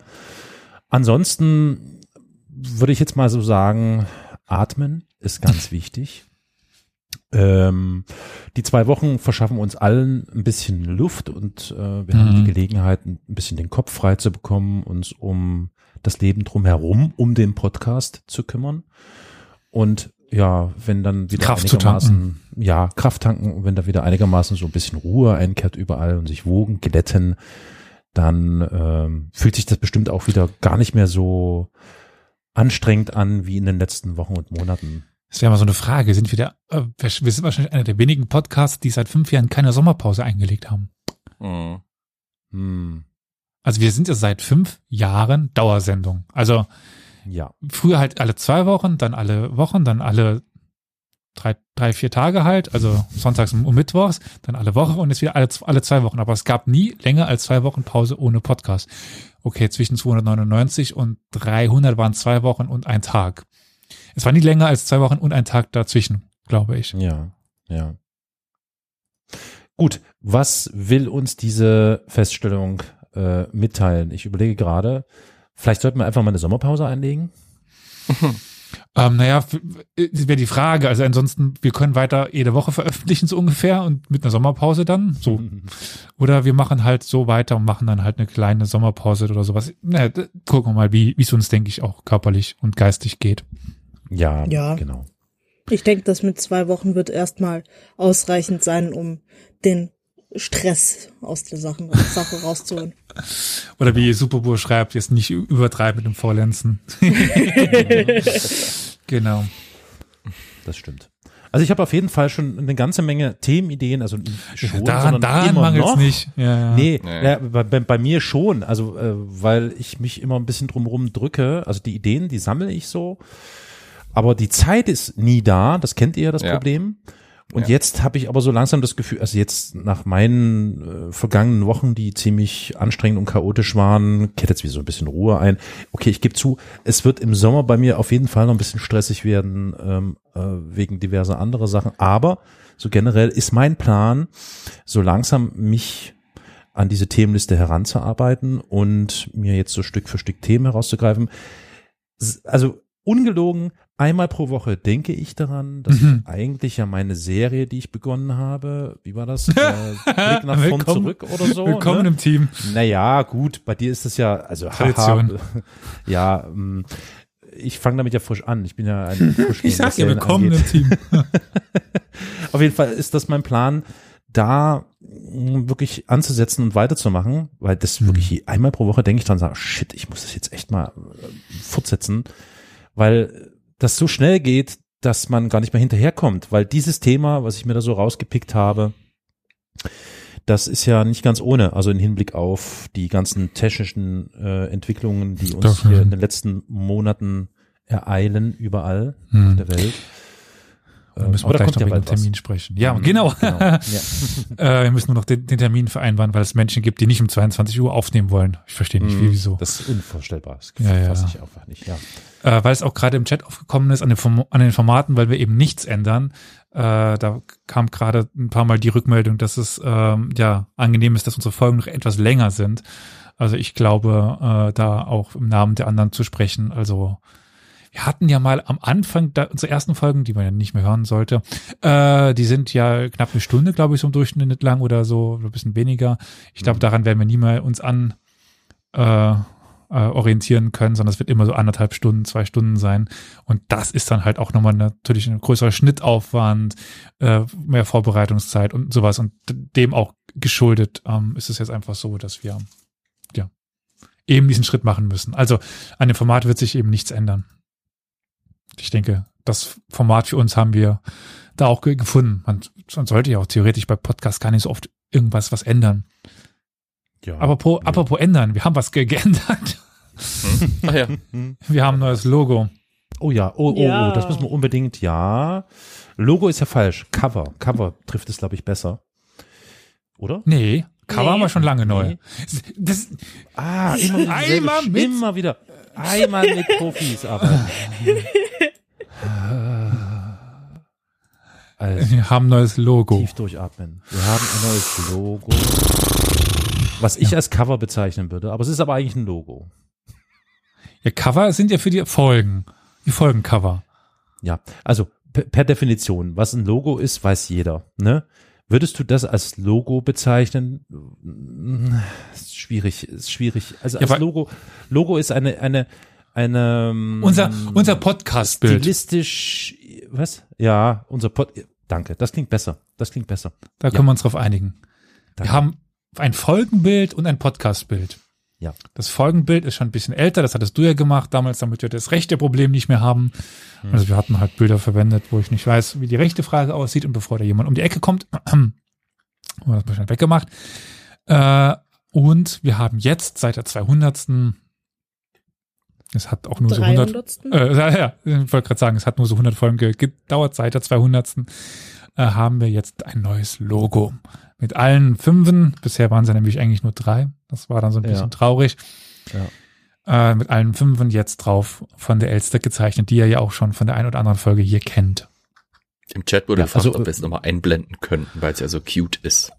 Ansonsten würde ich jetzt mal so sagen, atmen ist ganz wichtig. Ähm, die zwei Wochen verschaffen uns allen ein bisschen Luft und äh, wir haben Mhm. die Gelegenheit, ein bisschen den Kopf frei zu bekommen, uns um das Leben drumherum, um den Podcast zu kümmern. Und ja, wenn dann wieder Kraft einigermaßen, ja, Kraft tanken, und wenn da wieder einigermaßen so ein bisschen Ruhe einkehrt überall und sich Wogen glätten, dann ähm, fühlt sich das bestimmt auch wieder gar nicht mehr so anstrengend an wie in den letzten Wochen und Monaten. Das wäre mal so eine Frage. Sind wir der, äh, wir sind wahrscheinlich einer der wenigen Podcasts, die seit fünf Jahren keine Sommerpause eingelegt haben. Mhm. Hm, Also wir sind ja seit fünf Jahren Dauersendung. Also ja. früher halt alle zwei Wochen, dann alle Wochen, dann alle drei, drei, vier Tage halt, also sonntags und mittwochs, dann alle Woche und jetzt wieder alle, alle zwei Wochen. Aber es gab nie länger als zwei Wochen Pause ohne Podcast. Okay, zwischen 299 und 300 waren zwei Wochen und ein Tag. Es war nie länger als zwei Wochen und ein Tag dazwischen, glaube ich. Ja, ja. Gut, was will uns diese Feststellung äh, mitteilen? Ich überlege gerade, vielleicht sollten wir einfach mal eine Sommerpause einlegen. Ähm, naja, das wäre die Frage. Also ansonsten, wir können weiter jede Woche veröffentlichen, so ungefähr, und mit einer Sommerpause dann. So. Oder wir machen halt so weiter und machen dann halt eine kleine Sommerpause oder sowas. Naja, gucken wir mal, wie wie es uns, denke ich, auch körperlich und geistig geht. Ja, Ja. genau. Ich denke, das mit zwei Wochen wird erstmal ausreichend sein, um den Stress aus der Sache, Sache rauszuholen. Oder wie Superbohr schreibt, jetzt nicht übertreiben mit dem Faulenzen. genau. Das stimmt. Also ich habe auf jeden Fall schon eine ganze Menge Themenideen, also schon, daran sondern daran immer mangelt es noch. nicht. Ja, ja. Nee, Nee. Ja, bei, bei, bei mir schon, also äh, weil ich mich immer ein bisschen drumherum drücke. Also die Ideen, die sammle ich so, aber die Zeit ist nie da. Das kennt ihr ja das Ja. Problem. Und Ja. jetzt habe ich aber so langsam das Gefühl, also jetzt nach meinen äh, vergangenen Wochen, die ziemlich anstrengend und chaotisch waren, kehrt jetzt wieder so ein bisschen Ruhe ein. Okay, ich gebe zu, es wird im Sommer bei mir auf jeden Fall noch ein bisschen stressig werden ähm, äh, wegen diverser anderer Sachen. Aber so generell ist mein Plan, so langsam mich an diese Themenliste heranzuarbeiten und mir jetzt so Stück für Stück Themen herauszugreifen. Also ungelogen, einmal pro Woche denke ich daran, dass Mhm. ich eigentlich ja meine Serie, die ich begonnen habe, wie war das? Äh, Blick nach vorn zurück oder so. Willkommen ne? im Team. Naja, gut, bei dir ist das ja, also Tradition. Haha, ja, ähm, ich fange damit ja frisch an. Ich bin ja ein frisch Ich sag ja, willkommen angeht. im Team. Auf jeden Fall ist das mein Plan, da mh, wirklich anzusetzen und weiterzumachen, weil das wirklich je- einmal pro Woche denke ich dran, sage, shit, ich muss das jetzt echt mal äh, fortsetzen, weil das so schnell geht, dass man gar nicht mehr hinterherkommt, weil dieses Thema, was ich mir da so rausgepickt habe, das ist ja nicht ganz ohne, also im Hinblick auf die ganzen technischen äh, Entwicklungen, die uns Doch, hier ja. in den letzten Monaten ereilen, überall Hm. auf der Welt. Da müssen wir da kommt noch ja über den bald was. Termin sprechen. Ja, Mhm, genau. genau. Ja. äh, wir müssen nur noch den, den Termin vereinbaren, weil es Menschen gibt, die nicht um 22 Uhr aufnehmen wollen. Ich verstehe nicht, wie, wieso. Das ist unvorstellbar. Das Ja, ja. fasse ich einfach nicht. Ja. äh, weil es auch gerade im Chat aufgekommen ist an den, an den Formaten, weil wir eben nichts ändern. Äh, da kam gerade ein paar Mal die Rückmeldung, dass es ähm, ja angenehm ist, dass unsere Folgen noch etwas länger sind. Also ich glaube, äh, da auch im Namen der anderen zu sprechen. Also wir hatten ja mal am Anfang da, unserer ersten Folgen, die man ja nicht mehr hören sollte, äh, die sind ja knapp eine Stunde, glaube ich, so im Durchschnitt lang oder so, ein bisschen weniger. Ich glaube, daran werden wir nie mal uns an äh, äh, orientieren können, sondern es wird immer so anderthalb Stunden, zwei Stunden sein. Und das ist dann halt auch nochmal natürlich ein größerer Schnittaufwand, äh, mehr Vorbereitungszeit und sowas. Und dem auch geschuldet ähm, ist es jetzt einfach so, dass wir ja eben diesen Schritt machen müssen. Also an dem Format wird sich eben nichts ändern. Ich denke, das Format für uns haben wir da auch ge- gefunden. Man, man sollte ja auch theoretisch bei Podcasts gar nicht so oft irgendwas was ändern. Ja. Apropos, apropos ändern, wir haben was ge geändert. Ach ja. Wir haben ein neues Logo. Oh ja, oh, oh, Ja. oh, das müssen wir unbedingt, ja. Logo ist ja falsch. Cover. Cover trifft es, glaube ich, besser. Oder? Nee, Cover Nee. haben wir schon lange neu. Nee. Das, Ah, immer wieder. Mit- Immer wieder. Einmal mit Profis arbeiten. Also, wir haben ein neues Logo. tief durchatmen. Wir haben ein neues Logo. Was ich als Cover bezeichnen würde, aber es ist aber eigentlich ein Logo. Ja, Cover sind ja für die Folgen. Die Folgencover. Ja, also per, per Definition, was ein Logo ist, weiß jeder. Ne? Würdest du das als Logo bezeichnen? Ist schwierig, ist schwierig. Also Ja, als aber- Logo, Logo ist eine eine eine ähm, Unser, unser Podcast-Bild. stilistisch, was? Ja, unser Pod. Danke, das klingt besser. Das klingt besser. Da Ja. können wir uns drauf einigen. Danke. Wir haben ein Folgenbild und ein Podcast-Bild. Ja. Das Folgenbild ist schon ein bisschen älter, das hattest du ja gemacht damals, damit wir das rechte Problem nicht mehr haben. Hm. Also wir hatten halt Bilder verwendet, wo ich nicht weiß, wie die rechte Frage aussieht und bevor da jemand um die Ecke kommt, haben wir das mal schnell weggemacht. Äh, und wir haben jetzt seit der 200. Es hat auch nur so 100 300. äh, ja, ich wollte gerade sagen, es hat nur so 100 Folgen ge- gedauert. Seit der 200. Äh, haben wir jetzt ein neues Logo. Mit allen Fünfen. Bisher waren es ja nämlich eigentlich nur drei. Das war dann so ein Ja. bisschen traurig. Äh, mit allen Fünfen jetzt drauf von der Elster gezeichnet, die ihr ja auch schon von der einen oder anderen Folge hier kennt. Im Chat wurde Ja, gefragt, also, ob wir es nochmal einblenden könnten, weil es ja so cute ist.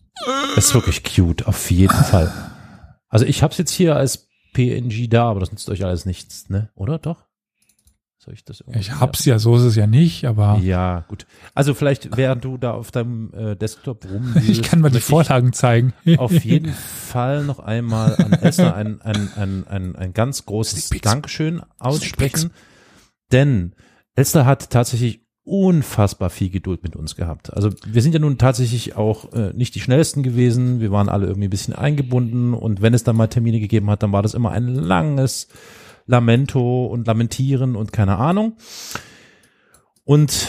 Ist wirklich cute, auf jeden Fall. Also ich habe es jetzt hier als PNG da, aber das nützt euch alles nichts, ne? Oder doch? Soll ich das irgendwie? Ich hab's ja, so ist es ja nicht, aber Ja, gut. Also vielleicht, während du da auf deinem äh, Desktop rum ich kann mal die Vorlagen zeigen. auf jeden Fall noch einmal an Esther ein, ein, ein, ein, ein ganz großes. Dankeschön aussprechen. Denn Esther hat tatsächlich unfassbar viel Geduld mit uns gehabt. Also wir sind ja nun tatsächlich auch äh, nicht die schnellsten gewesen. Wir waren alle irgendwie ein bisschen eingebunden und wenn es dann mal Termine gegeben hat, dann war das immer ein langes Lamento und Lamentieren und keine Ahnung. Und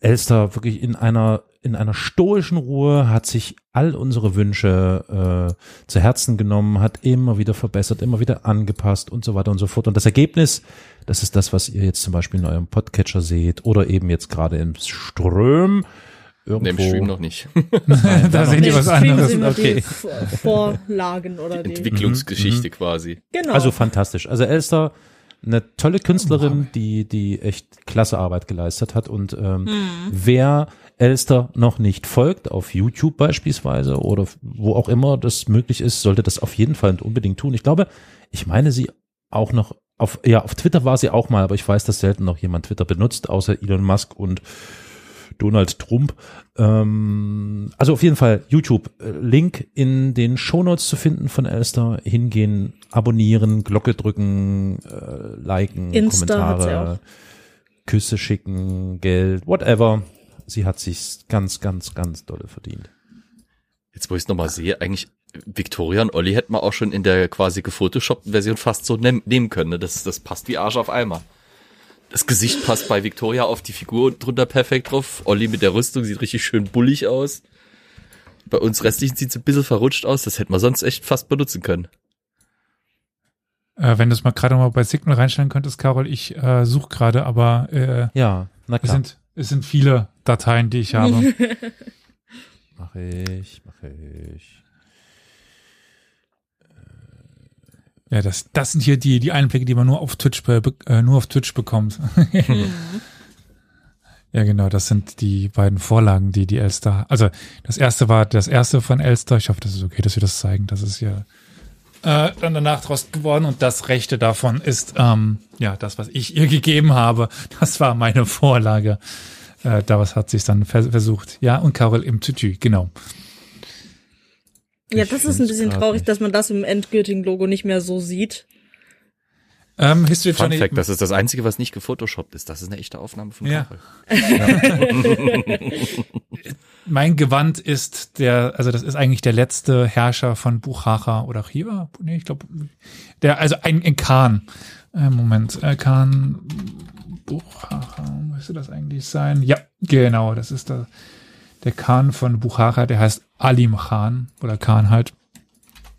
Elster wirklich in einer in einer stoischen Ruhe hat sich all unsere Wünsche äh, zu Herzen genommen, hat immer wieder verbessert, immer wieder angepasst und so weiter und so fort. Und das Ergebnis, das ist das, was ihr jetzt zum Beispiel in eurem Podcatcher seht oder eben jetzt gerade im Ström. Irgendwo. Neben Stream noch nicht. da sehen die Nee, was anderes. sind okay. die Vorlagen oder die. Entwicklungsgeschichte Mhm. quasi. Genau. Also fantastisch. Also Elster, eine tolle Künstlerin, die, die echt klasse Arbeit geleistet hat. Und ähm, wer Elster noch nicht folgt, auf YouTube beispielsweise oder wo auch immer das möglich ist, sollte das auf jeden Fall und unbedingt tun. Ich glaube, ich meine sie auch noch auf, ja, auf Twitter war sie auch mal, aber ich weiß, dass selten noch jemand Twitter benutzt, außer Elon Musk und Donald Trump. Ähm, also auf jeden Fall YouTube. Äh, Link in den Shownotes zu finden von Elster. Hingehen, abonnieren, Glocke drücken, äh, liken, Insta Kommentare, Küsse schicken, Geld, whatever. Sie hat sich ganz, ganz, ganz dolle verdient. Jetzt, wo ich es nochmal sehe, eigentlich Victoria und Olli hätten wir auch schon in der quasi gefotoshoppten Version fast so nehm, nehmen können. Ne? Das, das passt wie Arsch auf Eimer. Das Gesicht passt bei Victoria auf die Figur drunter perfekt drauf. Olli mit der Rüstung sieht richtig schön bullig aus. Bei uns restlichen sieht's ein bisschen verrutscht aus, das hätten wir sonst echt fast benutzen können. Äh, wenn du es mal gerade mal bei Signal reinstellen könntest, Carol, ich äh, suche gerade, aber äh, Ja, na es klar. sind es sind viele Dateien, die ich habe. Mach ich, mach ich. Ja, das das sind hier die die Einblicke, die man nur auf Twitch äh, nur auf Twitch bekommt. ja, genau, das sind die beiden Vorlagen, die die Elster. Also das erste war das erste von Elster. Ich hoffe, das ist okay, dass wir das zeigen. Das ist ja äh, dann danach draus geworden und das Rechte davon ist ähm, ja das, was ich ihr gegeben habe. Das war meine Vorlage. Äh, daraus hat sich dann vers versucht. Ja, und Carol im Tütü, genau. Ja, Ich das ist ein bisschen traurig, nicht. dass man das im endgültigen Logo nicht mehr so sieht. Ähm, History Fun Johnny, Fact, das ist das Einzige, was nicht gefotoshoppt ist. Das ist eine echte Aufnahme von Ja. Karol. mein Gewand ist der, also das ist eigentlich der letzte Herrscher von Buchacha oder Chiva. Nee, ich glaube, der, also ein, ein Khan. Äh, Moment, äh, Khan Buchacha, müsste das eigentlich sein? Ja, genau, das ist der, der Khan von Buchacha, der heißt Alim Khan oder Khan halt.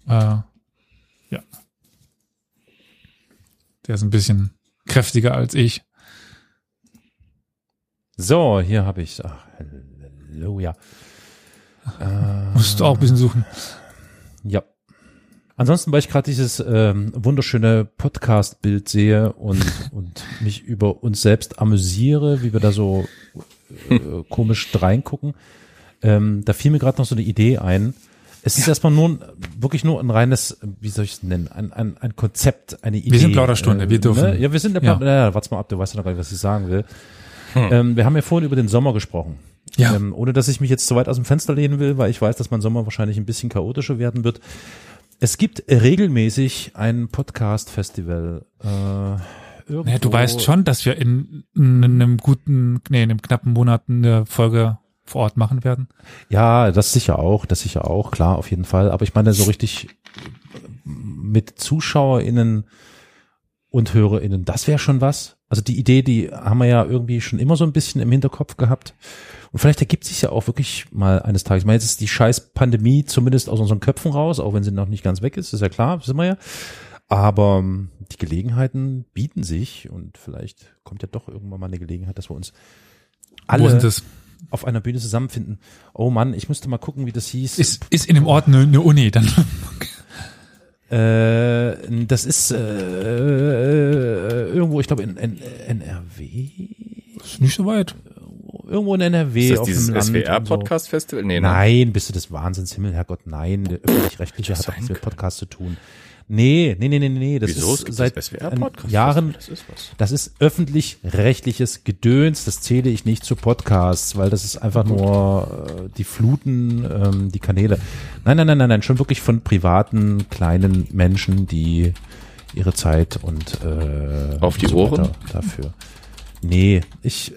Äh, ja. Der ist ein bisschen kräftiger als ich. So, hier habe ich. Ach, Halleluja. Äh, Musst du auch ein bisschen suchen. Ja. Ansonsten, weil ich gerade dieses ähm, wunderschöne Podcast-Bild sehe und, und mich über uns selbst amüsiere, wie wir da so äh, komisch reingucken, ähm, da fiel mir gerade noch so eine Idee ein. Es ist erstmal nur wirklich nur ein reines, wie soll ich es nennen, ein, ein, ein Konzept, eine Idee. sind Plauderstunde, wir dürfen. Ne? Ja, wir sind in der Ja. Plauder, ja. warte mal ab, du weißt ja noch gar nicht, was ich sagen will. Ähm, wir haben ja vorhin über den Sommer gesprochen. Ja. Ähm, ohne dass ich mich jetzt zu weit aus dem Fenster lehnen will, weil ich weiß, dass mein Sommer wahrscheinlich ein bisschen chaotischer werden wird. Es gibt regelmäßig ein Podcast-Festival. Äh, irgendwo, Naja, du weißt schon, dass wir in, in einem guten, nee, in einem knappen Monat eine Folge vor Ort machen werden. Ja, das sicher auch, das sicher auch, klar, auf jeden Fall. Aber ich meine so richtig mit ZuschauerInnen und HörerInnen, das wäre schon was. Also die Idee, die haben wir ja irgendwie schon immer so ein bisschen im Hinterkopf gehabt. Und vielleicht ergibt sich ja auch wirklich mal eines Tages. Ich meine, jetzt ist die scheiß Pandemie zumindest aus unseren Köpfen raus, auch wenn sie noch nicht ganz weg ist, ist ja klar, sind wir ja. Aber ähm, die Gelegenheiten bieten sich und vielleicht kommt ja doch irgendwann mal eine Gelegenheit, dass wir uns alle das? auf einer Bühne zusammenfinden. Oh Mann, ich müsste mal gucken, wie das hieß. Ist, ist in dem Ort eine, eine Uni, dann. äh, das ist äh, äh, irgendwo, ich glaube in, in NRW. Ist nicht so weit. Irgendwo in NRW. Ist das auf dieses dem Land und so. SWR-Podcast-Festival? Nee, ne? Nein, bist du des Wahnsinns, Himmel, Herrgott, nein. Der öffentlich-rechtliche hat auch mit. Podcast zu tun. Nee, nee, nee, nee, nee, das Wieso? Es ist seit das. Jahren, Das ist was. das ist öffentlich-rechtliches Gedöns, das zähle ich nicht zu Podcasts, weil das ist einfach nur äh, die Fluten, ähm, die Kanäle. Nein, nein, nein, nein, nein, schon wirklich von privaten, kleinen Menschen, die ihre Zeit und äh, Auf die und so Ohren? dafür. Nee, ich äh,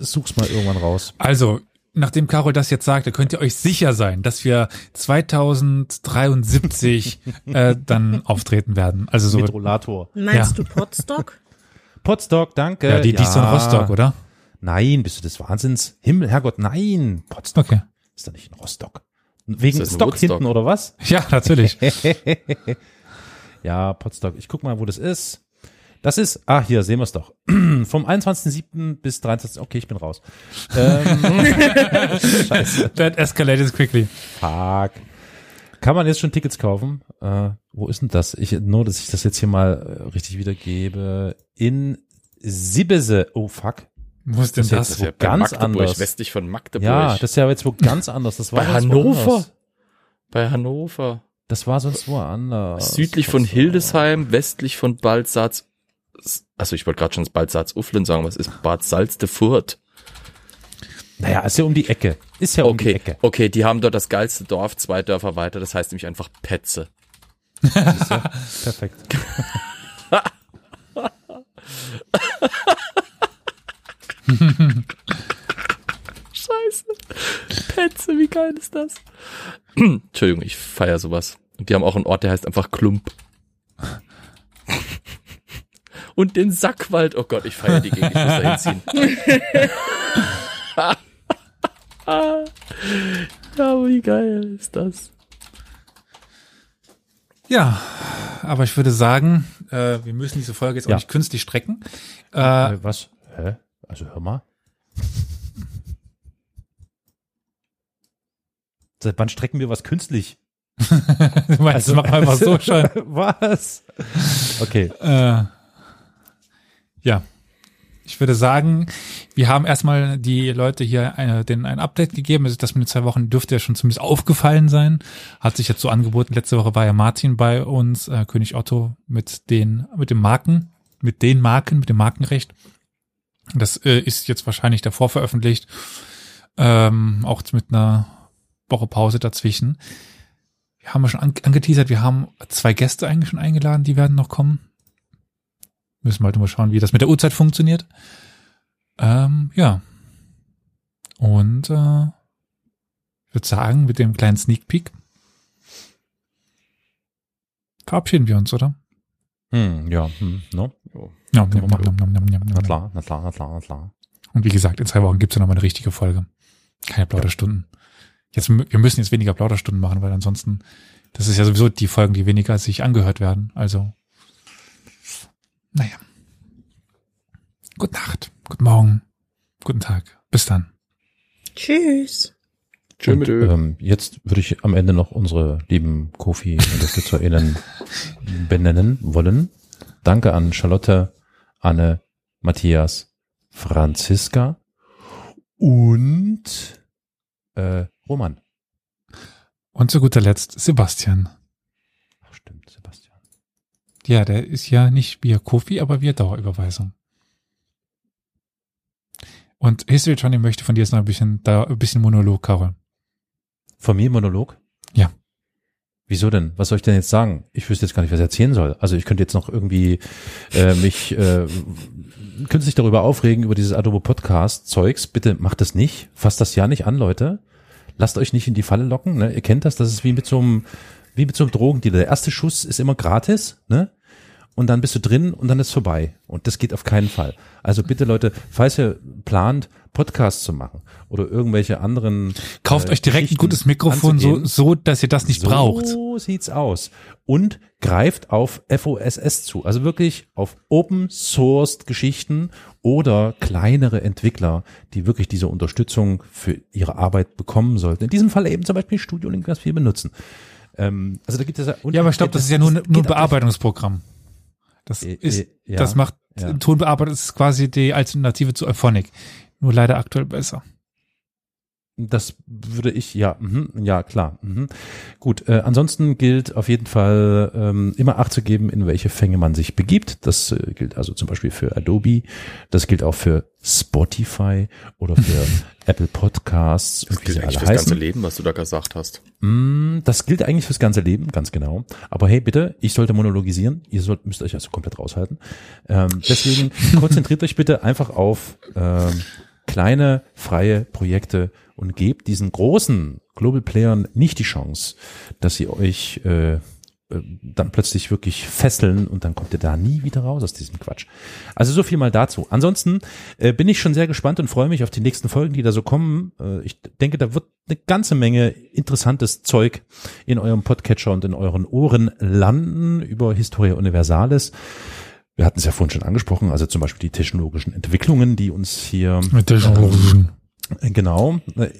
such's mal irgendwann raus. Also, nachdem Carol das jetzt sagte, könnt ihr euch sicher sein, dass wir 2073 äh, dann auftreten werden. Also so, Mit Rollator. Meinst Ja. du Podstock? Potsdok, danke. ja, die, die ist so in Rostock, oder? Nein, bist du des Wahnsinns? Himmel, Herrgott, nein. Potsdok Okay. ist doch nicht in Rostock. Wegen Stock Woodstock? hinten oder was? Ja, natürlich. Ja, Potsdok. Ich guck mal, wo das ist. Das ist, ah, hier sehen wir es doch. Vom 21.07. bis 23. Okay, ich bin raus. Ähm, scheiße. That escalated quickly. Fuck. Kann man jetzt schon Tickets kaufen? Äh, wo ist denn das? Ich, nur, dass ich das jetzt hier mal äh, richtig wiedergebe. In Sibbese. Oh, fuck. Wo ist denn Das ist das? jetzt Das ist ja ganz Magdeburg, anders. westlich von Magdeburg. Ja, das ist ja jetzt wo ganz anders. Das war Bei Hannover? woanders. Bei Hannover. Das war sonst woanders. Südlich von Hildesheim, westlich von Bad Salz. Also ich wollte gerade schon Bad Salz-Ufflen sagen, was ist Bad Salz-de-Furt? Naja, ist ja um die Ecke. Ist ja um die Ecke. okay, die haben dort das geilste Dorf, zwei Dörfer weiter, das heißt nämlich einfach Petze. Perfekt. Scheiße. Petze, wie geil ist das? Entschuldigung, ich feier sowas. Und die haben auch einen Ort, der heißt einfach Klump. Und den Sackwald. Oh Gott, ich feier die Gegend, ich muss da hinziehen. ja, wie geil ist das? Ja, aber ich würde sagen, äh, wir müssen diese Folge jetzt auch Ja. nicht künstlich strecken. Äh, Äh, was? Hä? Also hör mal. Seit wann strecken wir was künstlich? du meinst, das machen wir einfach so schon. was? Okay. Äh, ja. Ich würde sagen, wir haben erstmal die Leute hier eine, denen ein Update gegeben. Also das mit den zwei Wochen dürfte ja schon zumindest aufgefallen sein. Hat sich jetzt so angeboten. Letzte Woche war ja Martin bei uns, äh, König Otto, mit den, mit den Marken, mit den Marken, mit dem Markenrecht. Das äh, ist jetzt wahrscheinlich davor veröffentlicht. Ähm, auch mit einer Woche Pause dazwischen. Wir haben ja schon an, angeteasert, wir haben zwei Gäste eigentlich schon eingeladen, die werden noch kommen. Müssen wir halt mal schauen, wie das mit der Uhrzeit funktioniert. Ähm, ja. Und äh, ich würde sagen, mit dem kleinen Sneak Peek verabschieden wir uns, oder? Hm, ja, hm, no? Ja, Können wir nom, machen. nom, nom, nom, nom, Na nom. klar, na klar, na klar, na klar. Und wie gesagt, in zwei Wochen gibt's ja nochmal eine richtige Folge. Keine Plauderstunden. Jetzt, wir müssen jetzt weniger Plauderstunden machen, weil ansonsten, das ist ja sowieso die Folgen, die weniger sich angehört werden. Also, naja. Gute Nacht, guten Morgen, guten Tag. Bis dann. Tschüss. Schön Und, ähm, jetzt würde ich am Ende noch unsere lieben Kofi-UnterstützerInnen benennen wollen. Danke an Charlotte, Anne, Matthias, Franziska und äh, Roman. Und zu guter Letzt Sebastian. Ja, der ist ja nicht via Kofi, aber via Dauerüberweisung. Und History Johnny möchte von dir jetzt noch ein bisschen, da, ein bisschen Monolog, Karol. Von mir Monolog? Ja. Wieso denn? Was soll ich denn jetzt sagen? Ich wüsste jetzt gar nicht, was ich erzählen soll. Also ich könnte jetzt noch irgendwie äh, mich äh, künstlich darüber aufregen, über dieses Adobe Podcast Zeugs. Bitte macht das nicht. Fasst das ja nicht an, Leute. Lasst euch nicht in die Falle locken. Ne? Ihr kennt das, das ist wie mit so einem, wie mit so einem Drogendealer. Der erste Schuss ist immer gratis, ne? Und dann bist du drin und dann ist vorbei. Und das geht auf keinen Fall. Also bitte Leute, falls ihr plant, Podcasts zu machen oder irgendwelche anderen Kauft äh, euch direkt ein gutes Mikrofon, so, anzugehen, so, dass ihr das nicht so braucht. So sieht's aus. Und greift auf FOSS zu. Also wirklich auf Open Sourced Geschichten oder kleinere Entwickler, die wirklich diese Unterstützung für ihre Arbeit bekommen sollten. In diesem Fall eben zum Beispiel Studio Link, was wir benutzen. Ähm, also da gibt es ja, Ja, aber ich glaube, das, ist ja nur, nur ein Bearbeitungsprogramm. Das Äh, ist, äh, ja, das macht, ja. Tonbearbeitung ist quasi die Alternative zu Euphonic. Nur leider aktuell besser. Das würde ich, ja, mhm, ja, klar. Mhm. Gut, äh, ansonsten gilt auf jeden Fall ähm, immer Acht zu geben, in welche Fänge man sich begibt. Das äh, gilt also zum Beispiel für Adobe, das gilt auch für Spotify oder für Apple Podcasts Das gilt eigentlich fürs ganze heißen. Leben, was du da gesagt hast. Mm, Das gilt eigentlich fürs ganze Leben, ganz genau. Aber hey, bitte, ich sollte monologisieren. Ihr sollt, müsst euch also komplett raushalten. Ähm, deswegen konzentriert euch bitte einfach auf ähm, kleine, freie Projekte und gebt diesen großen Global Playern nicht die Chance, dass sie euch äh, äh, dann plötzlich wirklich fesseln und dann kommt ihr da nie wieder raus aus diesem Quatsch. Also so viel mal dazu. Ansonsten äh, bin ich schon sehr gespannt und freue mich auf die nächsten Folgen, die da so kommen. Äh, ich denke, da wird eine ganze Menge interessantes Zeug in eurem Podcatcher und in euren Ohren landen über Historia Universalis. Wir hatten es ja vorhin schon angesprochen, also zum Beispiel die technologischen Entwicklungen, die uns hier Mit der äh, Genau. Äh,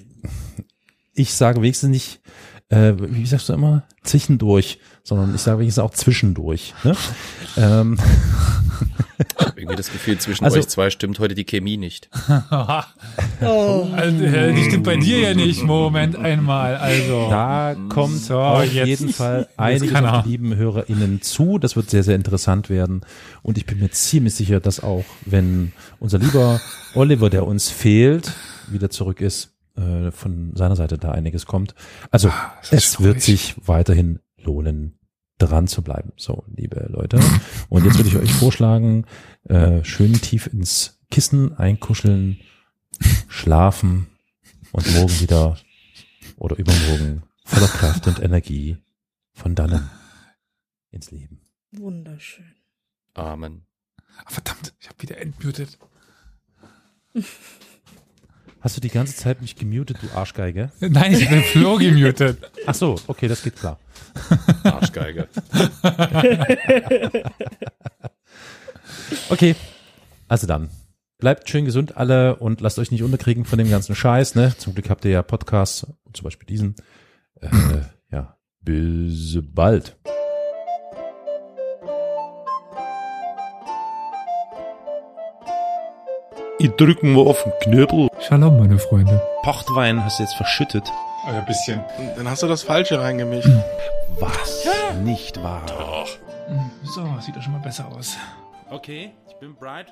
Ich sage wenigstens nicht, äh, wie sagst du immer, zwischendurch, sondern ich sage wenigstens auch zwischendurch. Ne? ähm, habe irgendwie das Gefühl, zwischen Also- euch zwei stimmt heute die Chemie nicht. Oh. Also, äh, die stimmt bei dir ja nicht. Moment einmal. Also. da kommt So, auf jetzt- jeden Fall einiges er. auf die lieben HörerInnen zu. Das wird sehr, sehr interessant werden. Und ich bin mir ziemlich sicher, dass auch, wenn unser lieber Oliver, der uns fehlt, wieder zurück ist, äh, von seiner Seite da einiges kommt. Also Ah, es wird sich weiterhin lohnen, dran zu bleiben. So, liebe Leute. Und jetzt würde ich euch vorschlagen, äh, schön tief ins Kissen einkuscheln, schlafen und morgen wieder oder übermorgen voller Kraft und Energie von dannen ins Leben. Wunderschön. Amen. Ah, Verdammt, ich habe wieder entmutet. Hast du die ganze Zeit mich gemutet, du Arschgeige? Nein, ich bin Flo gemutet. Ach so, okay, das geht klar. Arschgeige. Okay, also dann. Bleibt schön gesund alle und lasst euch nicht unterkriegen von dem ganzen Scheiß, ne? Zum Glück habt ihr ja Podcasts, zum Beispiel diesen. Äh, ja, bis bald. Ich drück mal auf den Knöbel. Shalom, meine Freunde. Pochtwein hast du jetzt verschüttet. Ein bisschen. Dann hast du das Falsche reingemischt. Was? Nicht wahr? So, sieht doch schon mal besser aus. Okay, ich bin Bright.